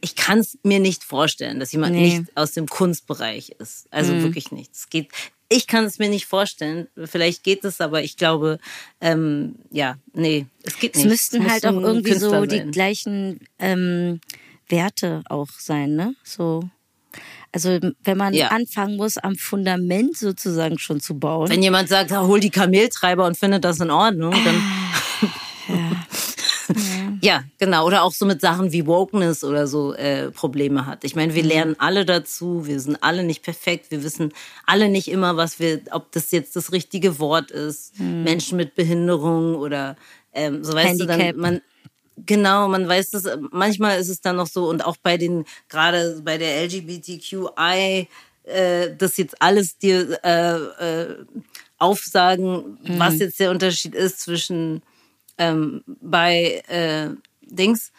ich kann es mir nicht vorstellen, dass jemand Nee. nicht aus dem Kunstbereich ist. Also wirklich nicht. Es geht. Ich kann es mir nicht vorstellen. Vielleicht geht es, aber ich glaube, ähm, ja, nee, es geht Es nicht. müssten muss halt auch irgendwie so Künstler die sein. gleichen ähm, Werte auch sein, ne? So. Also wenn man Ja. anfangen muss, am Fundament sozusagen schon zu bauen. Wenn jemand sagt, "Ah, hol die Kameltreiber und findet das in Ordnung, dann. ja. (laughs) genau. Oder auch so mit Sachen wie Wokeness oder so äh, Probleme hat. Ich meine, wir lernen alle dazu, wir sind alle nicht perfekt, wir wissen alle nicht immer, was wir, ob das jetzt das richtige Wort ist. Menschen mit Behinderung oder ähm, so weißt du Handicap. dann, man. Genau, man weiß das, manchmal ist es dann noch so und auch bei den, gerade bei der LGBTQI, äh, das jetzt alles dir äh, äh, aufsagen, was Mhm. jetzt der Unterschied ist zwischen ähm, bei äh, Dings,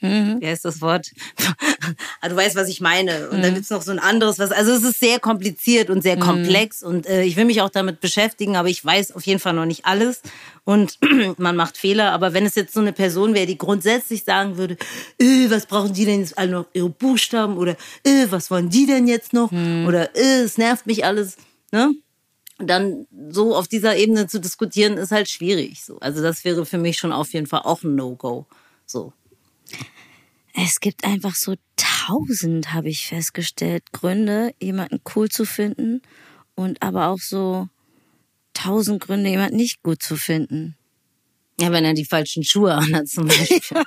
Mhm. (laughs) wie heißt das Wort? (laughs) ah, du weißt, was ich meine. Und Mhm. dann gibt's noch so ein anderes, was. Also es ist sehr kompliziert und sehr komplex und äh, ich will mich auch damit beschäftigen, aber ich weiß auf jeden Fall noch nicht alles. Und (clears throat) man macht Fehler, aber wenn es jetzt so eine Person wäre, die grundsätzlich sagen würde, äh, was brauchen die denn jetzt alle noch ihre Buchstaben oder äh, was wollen die denn jetzt noch? Oder äh, es nervt mich alles, ne? Dann so auf dieser Ebene zu diskutieren, ist halt schwierig. So. Also das wäre für mich schon auf jeden Fall auch ein No-Go. So. Es gibt einfach so tausend, habe ich festgestellt, Gründe, jemanden cool zu finden und aber auch so tausend Gründe, jemanden nicht gut zu finden. Ja, wenn er die falschen Schuhe anhat zum (laughs) Beispiel.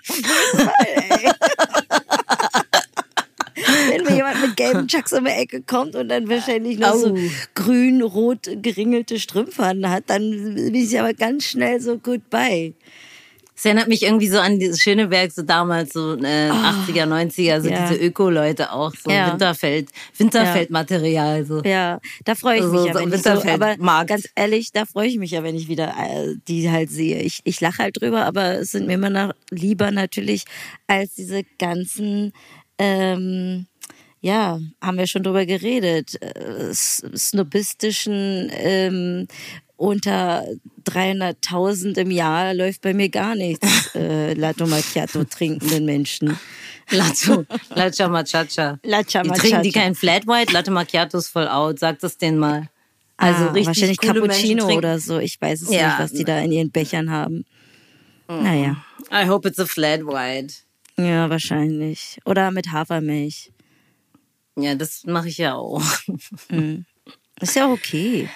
Wenn mir jemand mit gelben Chucks um die Ecke kommt und dann wahrscheinlich noch so grün-rot geringelte Strümpfe hat, dann bin ich aber ganz schnell so goodbye. Es erinnert mich irgendwie so an dieses Schöneberg, so damals, so äh, 80er, 90er, so. Ja. diese Öko-Leute auch, so Ja. Winterfeld, Winterfeldmaterial. So. Ja, da freue ich So- mich ja, so wenn ich so, aber ganz ehrlich, da freue ich mich ja, wenn ich wieder äh, die halt sehe. Ich, ich lache halt drüber, aber es sind mir immer noch lieber natürlich als diese ganzen, ähm, ja, haben wir schon drüber geredet, äh, snobistischen, ähm, unter 300.000 im Jahr läuft bei mir gar nichts. (laughs) äh, Latte Macchiato trinkenden Menschen. (laughs) Latte, Latte Machacha. Latte Die trinken die Machacha. kein Flat White, Latte Macchiato ist voll out, sagt es denen mal. Also ah, richtig wahrscheinlich Cappuccino oder so. Ich weiß es Ja. nicht, was die da in ihren Bechern haben. Naja, I hope it's a Flat White. Ja, wahrscheinlich. Oder mit Hafermilch. Ja, das mache ich ja auch. (laughs) Ist ja okay.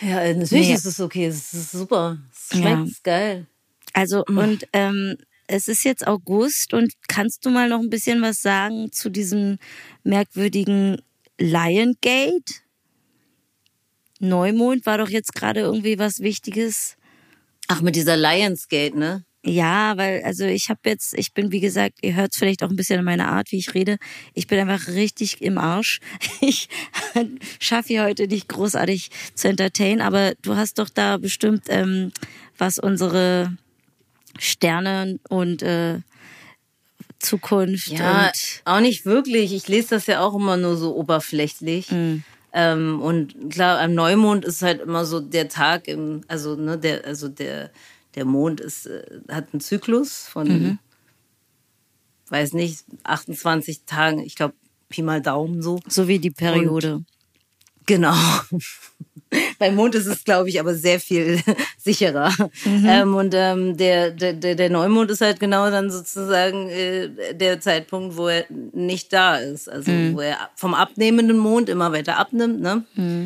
Ja, natürlich Nee. ist es okay. Es ist super. Es schmeckt Ja. geil. Also, und ähm, es ist jetzt August und kannst du mal noch ein bisschen was sagen zu diesem merkwürdigen Lion Gate? Neumond war doch jetzt gerade irgendwie was Wichtiges. Ach, mit dieser Lionsgate, ne? Ja, weil, also ich habe jetzt, ich bin, wie gesagt, ihr hört vielleicht auch ein bisschen an meiner Art, wie ich rede. Ich bin einfach richtig im Arsch. (laughs) Ich schaffe hier heute nicht großartig zu entertainen, aber du hast doch da bestimmt, ähm, was unsere Sterne und äh, Zukunft Ja, auch nicht wirklich. Ich lese das ja auch immer nur so oberflächlich. Ähm, und klar, am Neumond ist halt immer so der Tag im, also ne, der, also der, der Mond ist, äh, hat einen Zyklus von, weiß nicht, 28 Tagen, ich glaube, Pi mal Daumen so. so wie die Periode. Genau. (laughs) Beim Mond ist es, glaube ich, aber sehr viel (laughs) sicherer. Ähm, und ähm, der, der, der Neumond ist halt genau dann sozusagen äh, der Zeitpunkt, wo er nicht da ist. Also wo er vom abnehmenden Mond immer weiter abnimmt. Ne?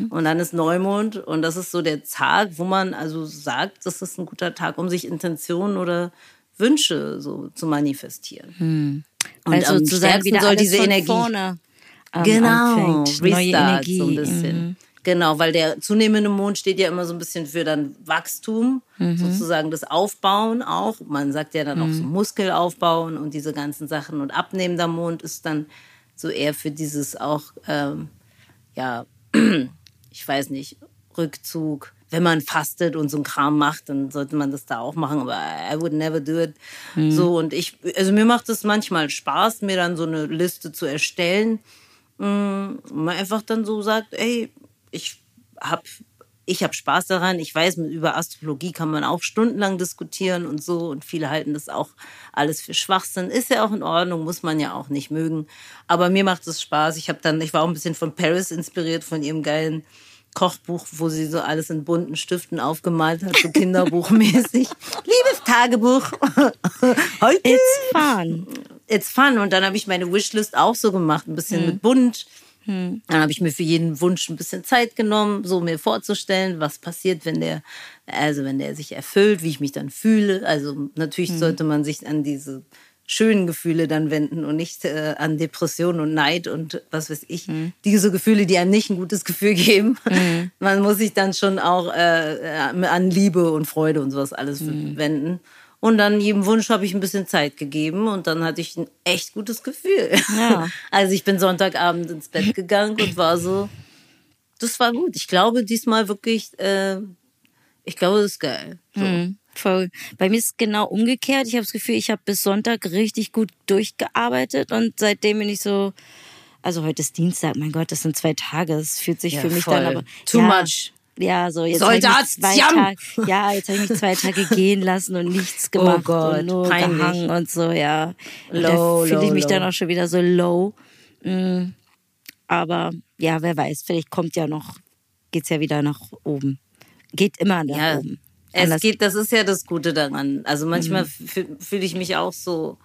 Und dann ist Neumond und das ist so der Tag, wo man also sagt, das ist ein guter Tag, um sich Intentionen oder Wünsche so zu manifestieren. Hm. Und also sozusagen wieder soll diese Energie vorne, ähm, genau anfängt. Neue Energie. so ein bisschen. Mhm. Genau, weil der zunehmende Mond steht ja immer so ein bisschen für dann Wachstum, mhm. sozusagen das Aufbauen auch. Man sagt ja dann mhm. auch so Muskelaufbauen und diese ganzen Sachen. Und abnehmender Mond ist dann so eher für dieses auch, ähm, ja, (clears throat) ich weiß nicht, Rückzug. Wenn man fastet und so ein Kram macht, dann sollte man das da auch machen. Aber I would never do it. Mhm. So und ich, also mir macht es manchmal Spaß, mir dann so eine Liste zu erstellen. Mm, man einfach dann so sagt, ey, ich habe ich habe Spaß daran. Ich weiß, über Astrologie kann man auch stundenlang diskutieren und so. Und viele halten das auch alles für Schwachsinn. Ist ja auch in Ordnung, muss man ja auch nicht mögen. Aber mir macht es Spaß. Ich habe dann, ich war auch ein bisschen von Paris inspiriert, von ihrem geilen Kochbuch, wo sie so alles in bunten Stiften aufgemalt hat, so (laughs) Kinderbuchmäßig. Liebes Tagebuch. (laughs) Heute. It's fun. It's fun. Und dann habe ich meine Wishlist auch so gemacht, ein bisschen hm. mit bunt hm. Dann habe ich mir für jeden Wunsch ein bisschen Zeit genommen, so mir vorzustellen, was passiert, wenn der, also wenn der sich erfüllt, wie ich mich dann fühle. Also natürlich hm. sollte man sich an diese schönen Gefühle dann wenden und nicht äh, an Depression und Neid und was weiß ich. Mhm. Diese Gefühle, die einem nicht ein gutes Gefühl geben. Mhm. (laughs) Man muss sich dann schon auch äh, an Liebe und Freude und sowas alles mhm. wenden. Und dann jedem Wunsch habe ich ein bisschen Zeit gegeben und dann hatte ich ein echt gutes Gefühl. Ja. (laughs) Also ich bin Sonntagabend ins Bett gegangen und war so, das war gut. Ich glaube diesmal wirklich, äh, ich glaube, das ist geil. So. Mhm, voll. Bei mir ist es genau umgekehrt. Ich habe das Gefühl, ich habe bis Sonntag richtig gut durchgearbeitet und seitdem bin ich so, also heute ist Dienstag, mein Gott, das sind zwei Tage. Es fühlt sich ja, für mich voll. dann aber. Too ja, much ja, so jetzt Soldat, zwei Tage, ja, jetzt habe ich mich zwei Tage (laughs) gehen lassen und nichts oh gemacht oh Gott, und nur peinlich. gehangen und so, ja. Low, da fühle ich mich low. dann auch schon wieder so low. Mhm. Aber ja, wer weiß, vielleicht kommt ja noch, geht's ja wieder nach oben. Geht immer nach ja, oben. Es geht, das ist ja das Gute daran. Also manchmal mhm. fühle ich mich auch so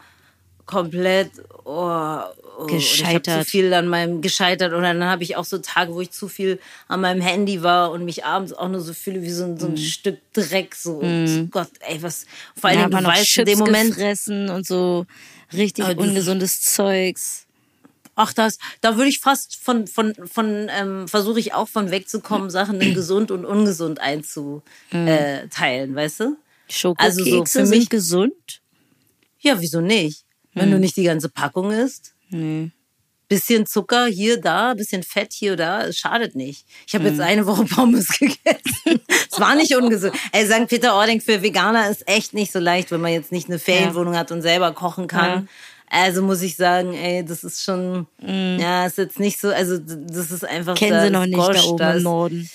komplett oh, oh, gescheitert. Ich zu viel an meinem gescheitert und dann habe ich auch so Tage, wo ich zu viel an meinem Handy war und mich abends auch nur so fühle wie so ein, so ein mm. Stück Dreck so. Mm. Gott, ey, was vor allem ja, du weißt in dem Moment gefressen und so richtig oh, ungesundes Zeugs. Ach das, da würde ich fast von von von ähm, versuche ich auch von wegzukommen, Sachen in gesund und ungesund einzuteilen, mm. weißt du? Schokokekse also so für mich gesund? Ja, wieso nicht? Wenn du hm. nicht die ganze Packung isst. Nee. Bisschen Zucker hier, da, bisschen Fett hier, da, es schadet nicht. Ich habe jetzt hm. eine Woche Pommes (laughs) gegessen. Es war nicht ungesund. Ey, St. Peter-Ording für Veganer ist echt nicht so leicht, wenn man jetzt nicht eine Ferienwohnung ja. hat und selber kochen kann. Ja. Also muss ich sagen, ey, das ist schon, mm. ja, ist jetzt nicht so, also das ist einfach. Kennen Sie noch nicht Gosch, da oben im Norden.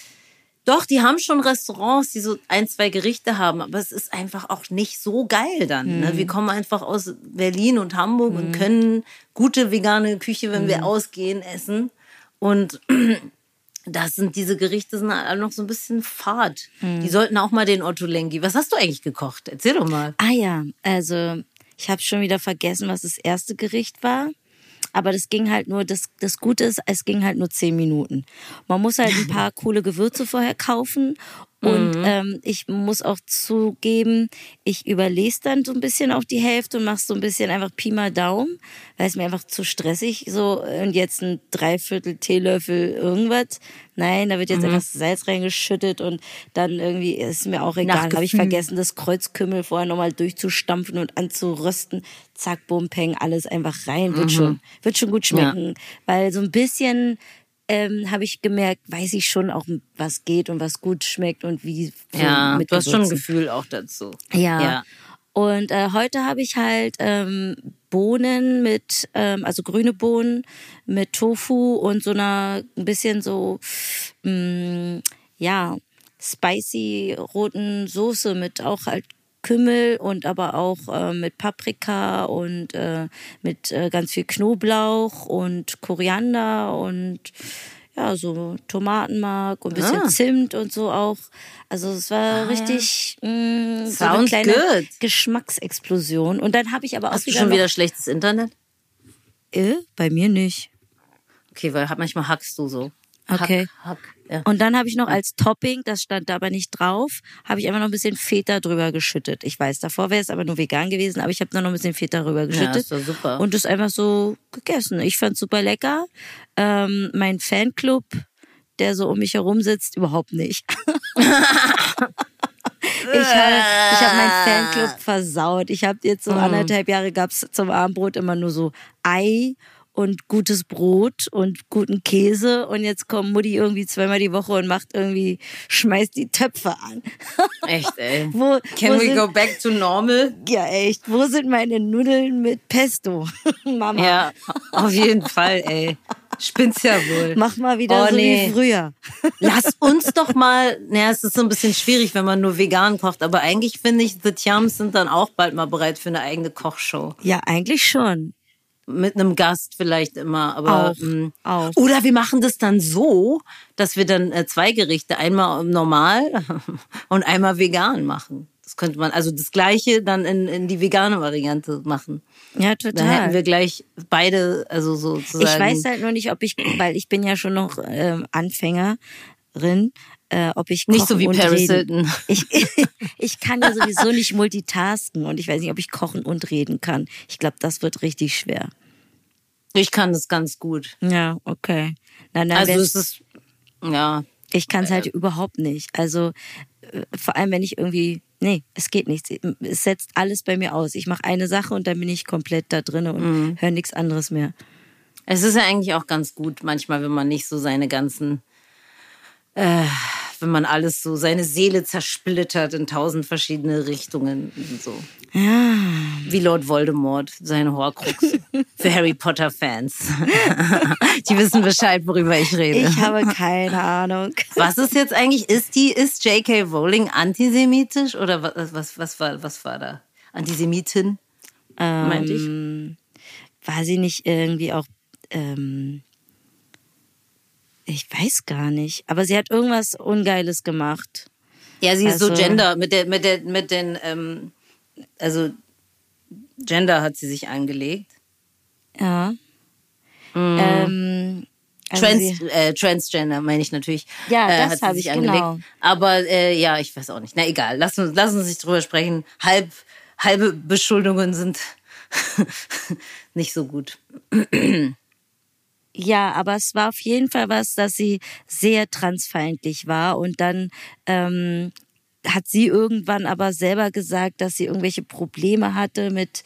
Doch, die haben schon Restaurants, die so ein, zwei Gerichte haben, aber es ist einfach auch nicht so geil dann. Mhm. Ne? Wir kommen einfach aus Berlin und Hamburg mhm. und können gute vegane Küche, wenn mhm. wir ausgehen, essen. Und (clears throat) das sind diese Gerichte sind halt noch so ein bisschen fad. Die sollten auch mal den Otto Lengi. Was hast du eigentlich gekocht? Erzähl doch mal. Ah ja, also ich habe schon wieder vergessen, was das erste Gericht war. Aber das ging halt nur, das, das Gute ist, es ging halt nur zehn Minuten. Man muss halt ein paar coole Gewürze vorher kaufen und mhm. ähm, ich muss auch zugeben, ich überlese dann so ein bisschen auch die Hälfte und mache so ein bisschen einfach Pi mal Daumen, weil es mir einfach zu stressig so und jetzt ein Dreiviertel Teelöffel irgendwas. Nein, da wird jetzt mhm. einfach Salz reingeschüttet und dann irgendwie ist mir auch egal. Habe ich vergessen, das Kreuzkümmel vorher nochmal durchzustampfen und anzurösten. Zack, bum, peng, alles einfach rein. Wird mhm. schon, wird schon gut schmecken, ja. weil so ein bisschen ähm, habe ich gemerkt, weiß ich schon auch, was geht und was gut schmeckt und wie. Ja, mit du hast schon ein Gefühl auch dazu. Ja. ja. Und äh, heute habe ich halt ähm, Bohnen mit, ähm, also grüne Bohnen mit Tofu und so einer ein bisschen so, mh, mm, ja, spicy roten Soße mit auch halt Kümmel und aber auch äh, mit Paprika und äh, mit äh, ganz viel Knoblauch und Koriander und ja, so Tomatenmark und ein bisschen ah. Zimt und so auch. Also es war ah, richtig ja. mh, so eine kleine good. Geschmacksexplosion. Und dann habe ich aber auch Hast wieder. Hast du schon wieder schlechtes Internet? Äh, bei mir nicht. Okay, weil manchmal hackst du so. Okay. Hack, hack. Ja. Und dann habe ich noch als Topping, das stand da aber nicht drauf, habe ich einfach noch ein bisschen Feta drüber geschüttet. Ich weiß, davor wäre es aber nur vegan gewesen, aber ich habe noch ein bisschen Feta drüber Ja, geschüttet. doch super. Und das einfach so gegessen. Ich fand's super lecker. Ähm, mein Fanclub, der so um mich herum sitzt, überhaupt nicht. (laughs) Ich habe, ich habe meinen Fanclub versaut. Ich habe jetzt so anderthalb Jahre gab's zum Abendbrot immer nur so Ei und gutes Brot und guten Käse und jetzt kommt Mutti irgendwie zweimal die Woche und macht irgendwie schmeißt die Töpfe an. (laughs) Echt, ey. Wo, Can wo we sind, go back to normal? Ja, echt. Wo sind meine Nudeln mit Pesto? (laughs) Mama, Ja, auf jeden Fall, ey. Spinn's ja wohl. mach mal wieder Oh, so nee. wie früher. (laughs) Lass uns doch mal, naja, es ist so ein bisschen schwierig, wenn man nur vegan kocht, aber eigentlich finde ich, The Chums sind dann auch bald mal bereit für eine eigene Kochshow. Ja, eigentlich schon. Mit einem Gast vielleicht immer, aber. Auch, mh. auch. Oder wir machen das dann so, dass wir dann äh, zwei Gerichte, einmal normal (laughs) und einmal vegan machen. Das könnte man, also das Gleiche dann in, in die vegane Variante machen. Ja, Dann total. hätten wir gleich beide, also sozusagen. Ich weiß halt nur nicht, ob ich, weil ich bin ja schon noch ähm, Anfängerin, äh, ob ich Nicht so wie und Paris reden. Hilton. Ich, (laughs) ich kann ja sowieso nicht multitasken und ich weiß nicht, ob ich kochen und reden kann. Ich glaube, das wird richtig schwer. Ich kann das ganz gut. Ja, okay. Na, na, Also es ist, ja, ich kann es halt überhaupt nicht. Also äh, vor allem, wenn ich irgendwie, nee, es geht nicht. Es setzt alles bei mir aus. Ich mache eine Sache und dann bin ich komplett da drin und Mhm. höre nichts anderes mehr. Es ist ja eigentlich auch ganz gut, manchmal, wenn man nicht so seine ganzen, äh, wenn man alles so, seine Seele zersplittert in tausend verschiedene Richtungen so. Ja. Wie Lord Voldemort, seine Horcrux. Für (laughs) Harry Potter-Fans. (laughs) Die wissen Bescheid, worüber ich rede. Ich habe keine Ahnung. Was ist jetzt eigentlich, ist die, ist J.K. Rowling antisemitisch oder was, was, was war, was war da? Antisemitin? Meinte ich. Ähm, war sie nicht irgendwie auch, ähm, ich weiß gar nicht, aber sie hat irgendwas Ungeiles gemacht. Ja, sie ist so Also- Gender, mit der, mit der, mit den, ähm, also Gender hat sie sich angelegt. Ja. Ähm, also Trans, äh, Transgender meine ich natürlich. Ja, äh, das hat sie sich ich, angelegt. genau. Aber äh, ja, ich weiß auch nicht. Na egal, lass uns, lass uns nicht drüber sprechen. Halb, halbe Beschuldungen sind (laughs) nicht so gut. (clears throat) ja, aber es war auf jeden Fall was, dass sie sehr transfeindlich war und dann ähm, hat sie irgendwann aber selber gesagt, dass sie irgendwelche Probleme hatte mit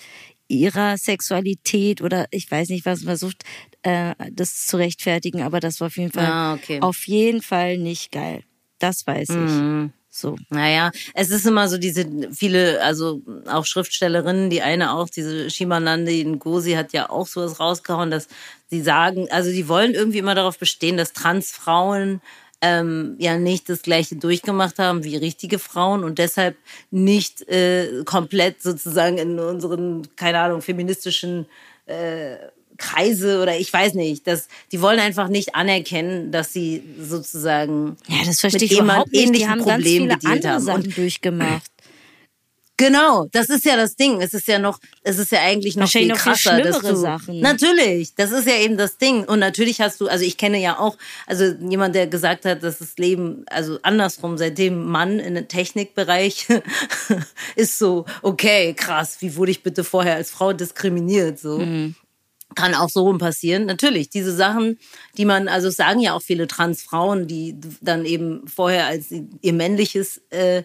ihrer Sexualität oder ich weiß nicht was versucht äh, das zu rechtfertigen, aber das war auf jeden Fall Ah, okay. auf jeden Fall nicht geil. Das weiß ich. So. Naja, es ist immer so diese viele, also auch Schriftstellerinnen, die eine auch, diese Shimanandi Ngozi hat ja auch sowas rausgehauen, dass sie sagen, also die wollen irgendwie immer darauf bestehen, dass Transfrauen ähm, ja nicht das gleiche durchgemacht haben wie richtige Frauen und deshalb nicht äh, komplett sozusagen in unseren, keine Ahnung, feministischen äh, Kreise oder ich weiß nicht, dass die wollen einfach nicht anerkennen, dass sie sozusagen Ja, das verstehe mit ich überhaupt nicht. Die haben ganz Problemen viele andere haben. Sachen Und durchgemacht. (clears throat) Genau, das ist ja das Ding. Es ist ja noch, es ist ja eigentlich noch viel Wahrscheinlich noch viel krasser. dass schlimmere du, Sachen. Natürlich, das ist ja eben das Ding. Und natürlich hast du, also ich kenne ja auch, also jemand, der gesagt hat, dass das Leben, also andersrum, seitdem Mann in den Technikbereich (laughs) ist so, okay, krass, wie wurde ich bitte vorher als Frau diskriminiert? So. Mhm. Kann auch so rum passieren. Natürlich, diese Sachen, die man, also es sagen ja auch viele Transfrauen, die dann eben vorher als sie- ihr männliches, äh,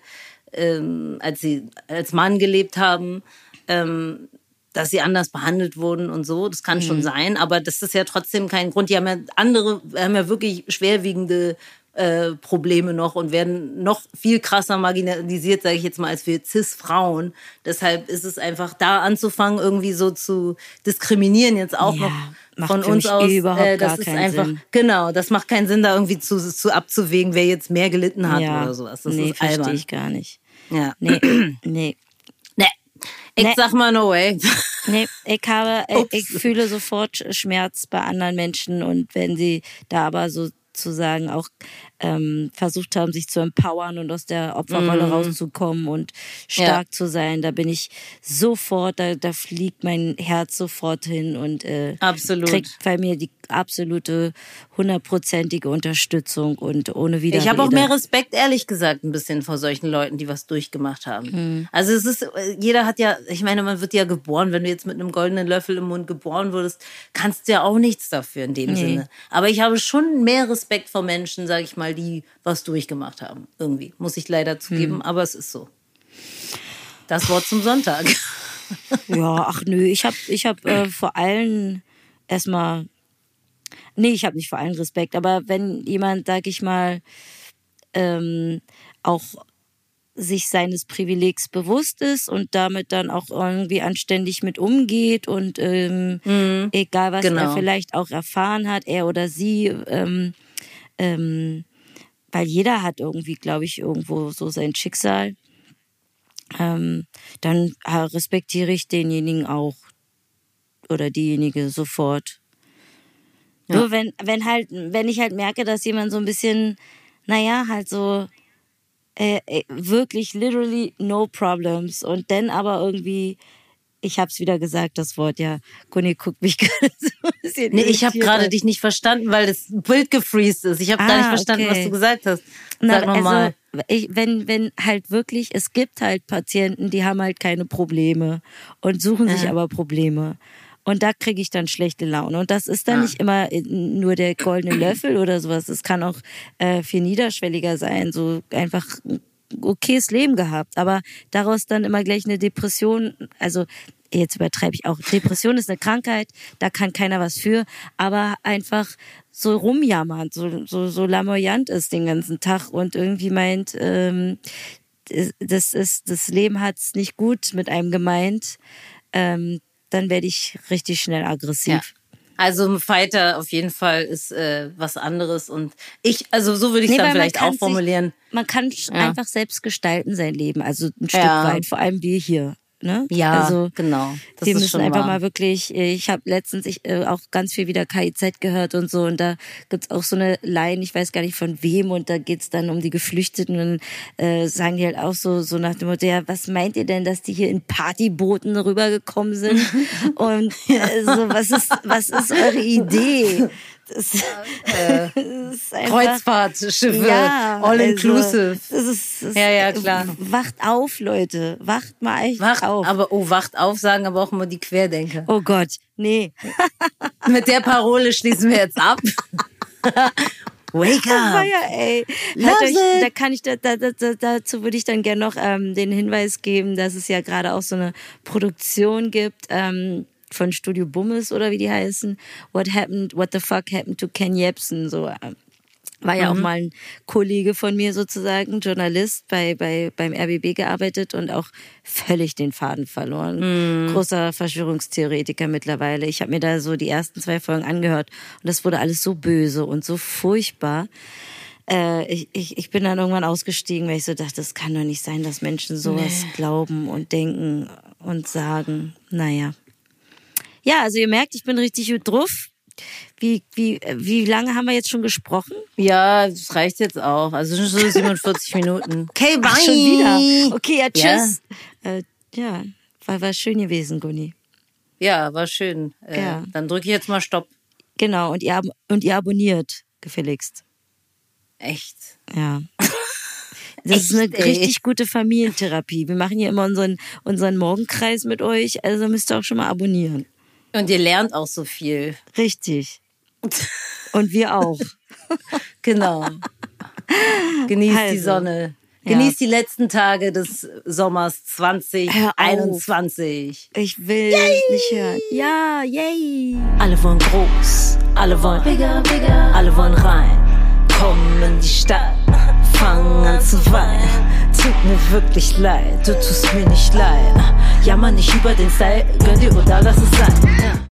ähm, als sie als Mann gelebt haben, ähm, dass sie anders behandelt wurden und so. Das kann Mhm. schon sein, aber das ist ja trotzdem kein Grund. Die haben ja andere, haben ja wirklich schwerwiegende äh, Probleme noch und werden noch viel krasser marginalisiert, sage ich jetzt mal, als wir Cis-Frauen. Deshalb ist es einfach da anzufangen, irgendwie so zu diskriminieren jetzt auch Ja, noch von uns aus. überhaupt äh, das ist einfach Sinn. genau, das macht keinen Sinn, da irgendwie zu, zu abzuwägen, wer jetzt mehr gelitten hat ja. oder sowas. Das nee, ist verstehe albern. ich gar nicht. Ja. Nee, (clears throat) nee. Nee. Ich Nee. sag mal no way. Nee, ich habe, (laughs) ich, ich fühle sofort Schmerz bei anderen Menschen und wenn sie da aber sozusagen auch ähm, versucht haben, sich zu empowern und aus der Opferrolle mm. rauszukommen und stark ja. zu sein. Da bin ich sofort, da, da fliegt mein Herz sofort hin und äh, Absolut. kriegt bei mir die absolute hundertprozentige Unterstützung und ohne Widerrede. Ich habe auch mehr Respekt, ehrlich gesagt, ein bisschen vor solchen Leuten, die was durchgemacht haben. Mhm. Also es ist, jeder hat ja, ich meine, man wird ja geboren, wenn du jetzt mit einem goldenen Löffel im Mund geboren wurdest, kannst du ja auch nichts dafür in dem nee. Sinne. Aber ich habe schon mehr Respekt vor Menschen, sage ich mal, die was durchgemacht haben. Irgendwie, muss ich leider zugeben, mhm. aber es ist so. Das Wort zum Sonntag. (laughs) ja, ach nö, ich habe ich hab, äh, vor allem erstmal Nee, ich habe nicht vor allem Respekt, aber wenn jemand, sag ich mal, ähm, auch sich seines Privilegs bewusst ist und damit dann auch irgendwie anständig mit umgeht und ähm, mhm. egal was genau. er vielleicht auch erfahren hat, er oder sie, ähm, ähm, weil jeder hat irgendwie, glaube ich, irgendwo so sein Schicksal, ähm, dann respektiere ich denjenigen auch oder diejenige sofort. Ja. Nur wenn, wenn halt, wenn ich halt merke, dass jemand so ein bisschen, naja, halt so äh, äh, wirklich literally no problems und dann aber irgendwie ich habe es wieder gesagt, das Wort, ja. Conny guckt mich (laughs) gerade so ein bisschen. Nee, ich habe gerade dich nicht verstanden, weil das Bild gefreezed ist. Ich habe ah, gar nicht ah, verstanden, okay. was du gesagt hast. Sag Na, also, Ich, wenn, wenn halt wirklich, es gibt halt Patienten, die haben halt keine Probleme und suchen ja. sich aber Probleme. Und da kriege ich dann schlechte Laune. Und das ist dann ah. nicht immer äh, nur der goldene Löffel oder sowas. Es kann auch äh, viel niederschwelliger sein, so einfach okayes Leben gehabt, aber daraus dann immer gleich eine Depression, also jetzt übertreibe ich auch. Depression ist eine Krankheit, da kann keiner was für, aber einfach so rumjammert, so, so, so lamoyant ist den ganzen Tag und irgendwie meint, ähm, das ist, das Leben hat's nicht gut mit einem gemeint. Ähm, dann werde ich richtig schnell aggressiv. Ja. Also ein Fighter auf jeden Fall ist äh, was anderes und ich, also so würde ich es nee, dann vielleicht auch formulieren. Sich, man kann ja. einfach selbst gestalten sein Leben, also ein Stück ja. weit, vor allem wir hier. Ne? Ja, also, genau. Das wir müssen einfach wahr. mal wirklich, ich habe letztens ich, äh, auch ganz viel wieder KIZ gehört und so und da gibt's auch so eine Line, ich weiß gar nicht von wem und da geht's dann um die Geflüchteten und äh, sagen die halt auch so, so nach dem Motto, ja, was meint ihr denn, dass die hier in Partybooten rübergekommen sind? (laughs) und äh, so, was ist, was ist eure Idee? Das, äh, das Kreuzfahrtschiffe, ja, all inclusive. Also, ist, das, ja, ja, klar. Wacht auf, Leute. Wacht mal echt wacht, auf. Aber, oh, wacht auf, sagen aber auch immer die Querdenker. Oh Gott, nee. (laughs) Mit der Parole schließen wir jetzt ab. (laughs) Wake up! Feier, ey. euch, da kann ich, da, da, da, dazu würde ich dann gerne noch ähm, den Hinweis geben, dass es ja gerade auch so eine Produktion gibt. Ähm, von Studio Bummes oder wie die heißen. What happened, what the fuck happened to Ken Jebsen? So, äh, war ja mhm. auch mal ein Kollege von mir sozusagen, Journalist bei, bei, beim RBB gearbeitet und auch völlig den Faden verloren. Mhm. Großer Verschwörungstheoretiker mittlerweile. Ich habe mir da so die ersten zwei Folgen angehört und das wurde alles so böse und so furchtbar. Äh, ich, ich, ich bin dann irgendwann ausgestiegen, weil ich so dachte, das kann doch nicht sein, dass Menschen sowas nee. glauben und denken und sagen. Naja. Ja, also ihr merkt, ich bin richtig gut drauf. Wie, wie, wie lange haben wir jetzt schon gesprochen? Ja, das reicht jetzt auch. Also schon so (laughs) 47 Minuten. Okay, bye. Ach, schon wieder. Okay, ja, tschüss. Ja, äh, ja war, war schön gewesen, Gunni. Ja, war schön. Äh, ja. Dann drücke ich jetzt mal Stopp. Genau, und ihr, und ihr abonniert gefälligst. Echt? Ja. (laughs) Das Echt, ist eine ey. richtig gute Familientherapie. Wir machen hier immer unseren, unseren Morgenkreis mit euch, also müsst ihr auch schon mal abonnieren. Und ihr lernt auch so viel. Richtig. (laughs) Und wir auch. genau. Genießt also, die Sonne. Genießt ja. die letzten Tage des Sommers 2021. Ich will yay. nicht hören. Ja, yay. Alle wollen groß, alle wollen bigger, bigger. Alle wollen rein. Kommen in die Stadt, fangen an zu weinen. Tut mir wirklich leid, du tust mir nicht leid. Jammer nicht über den Style, gönn dir oder lass es sein.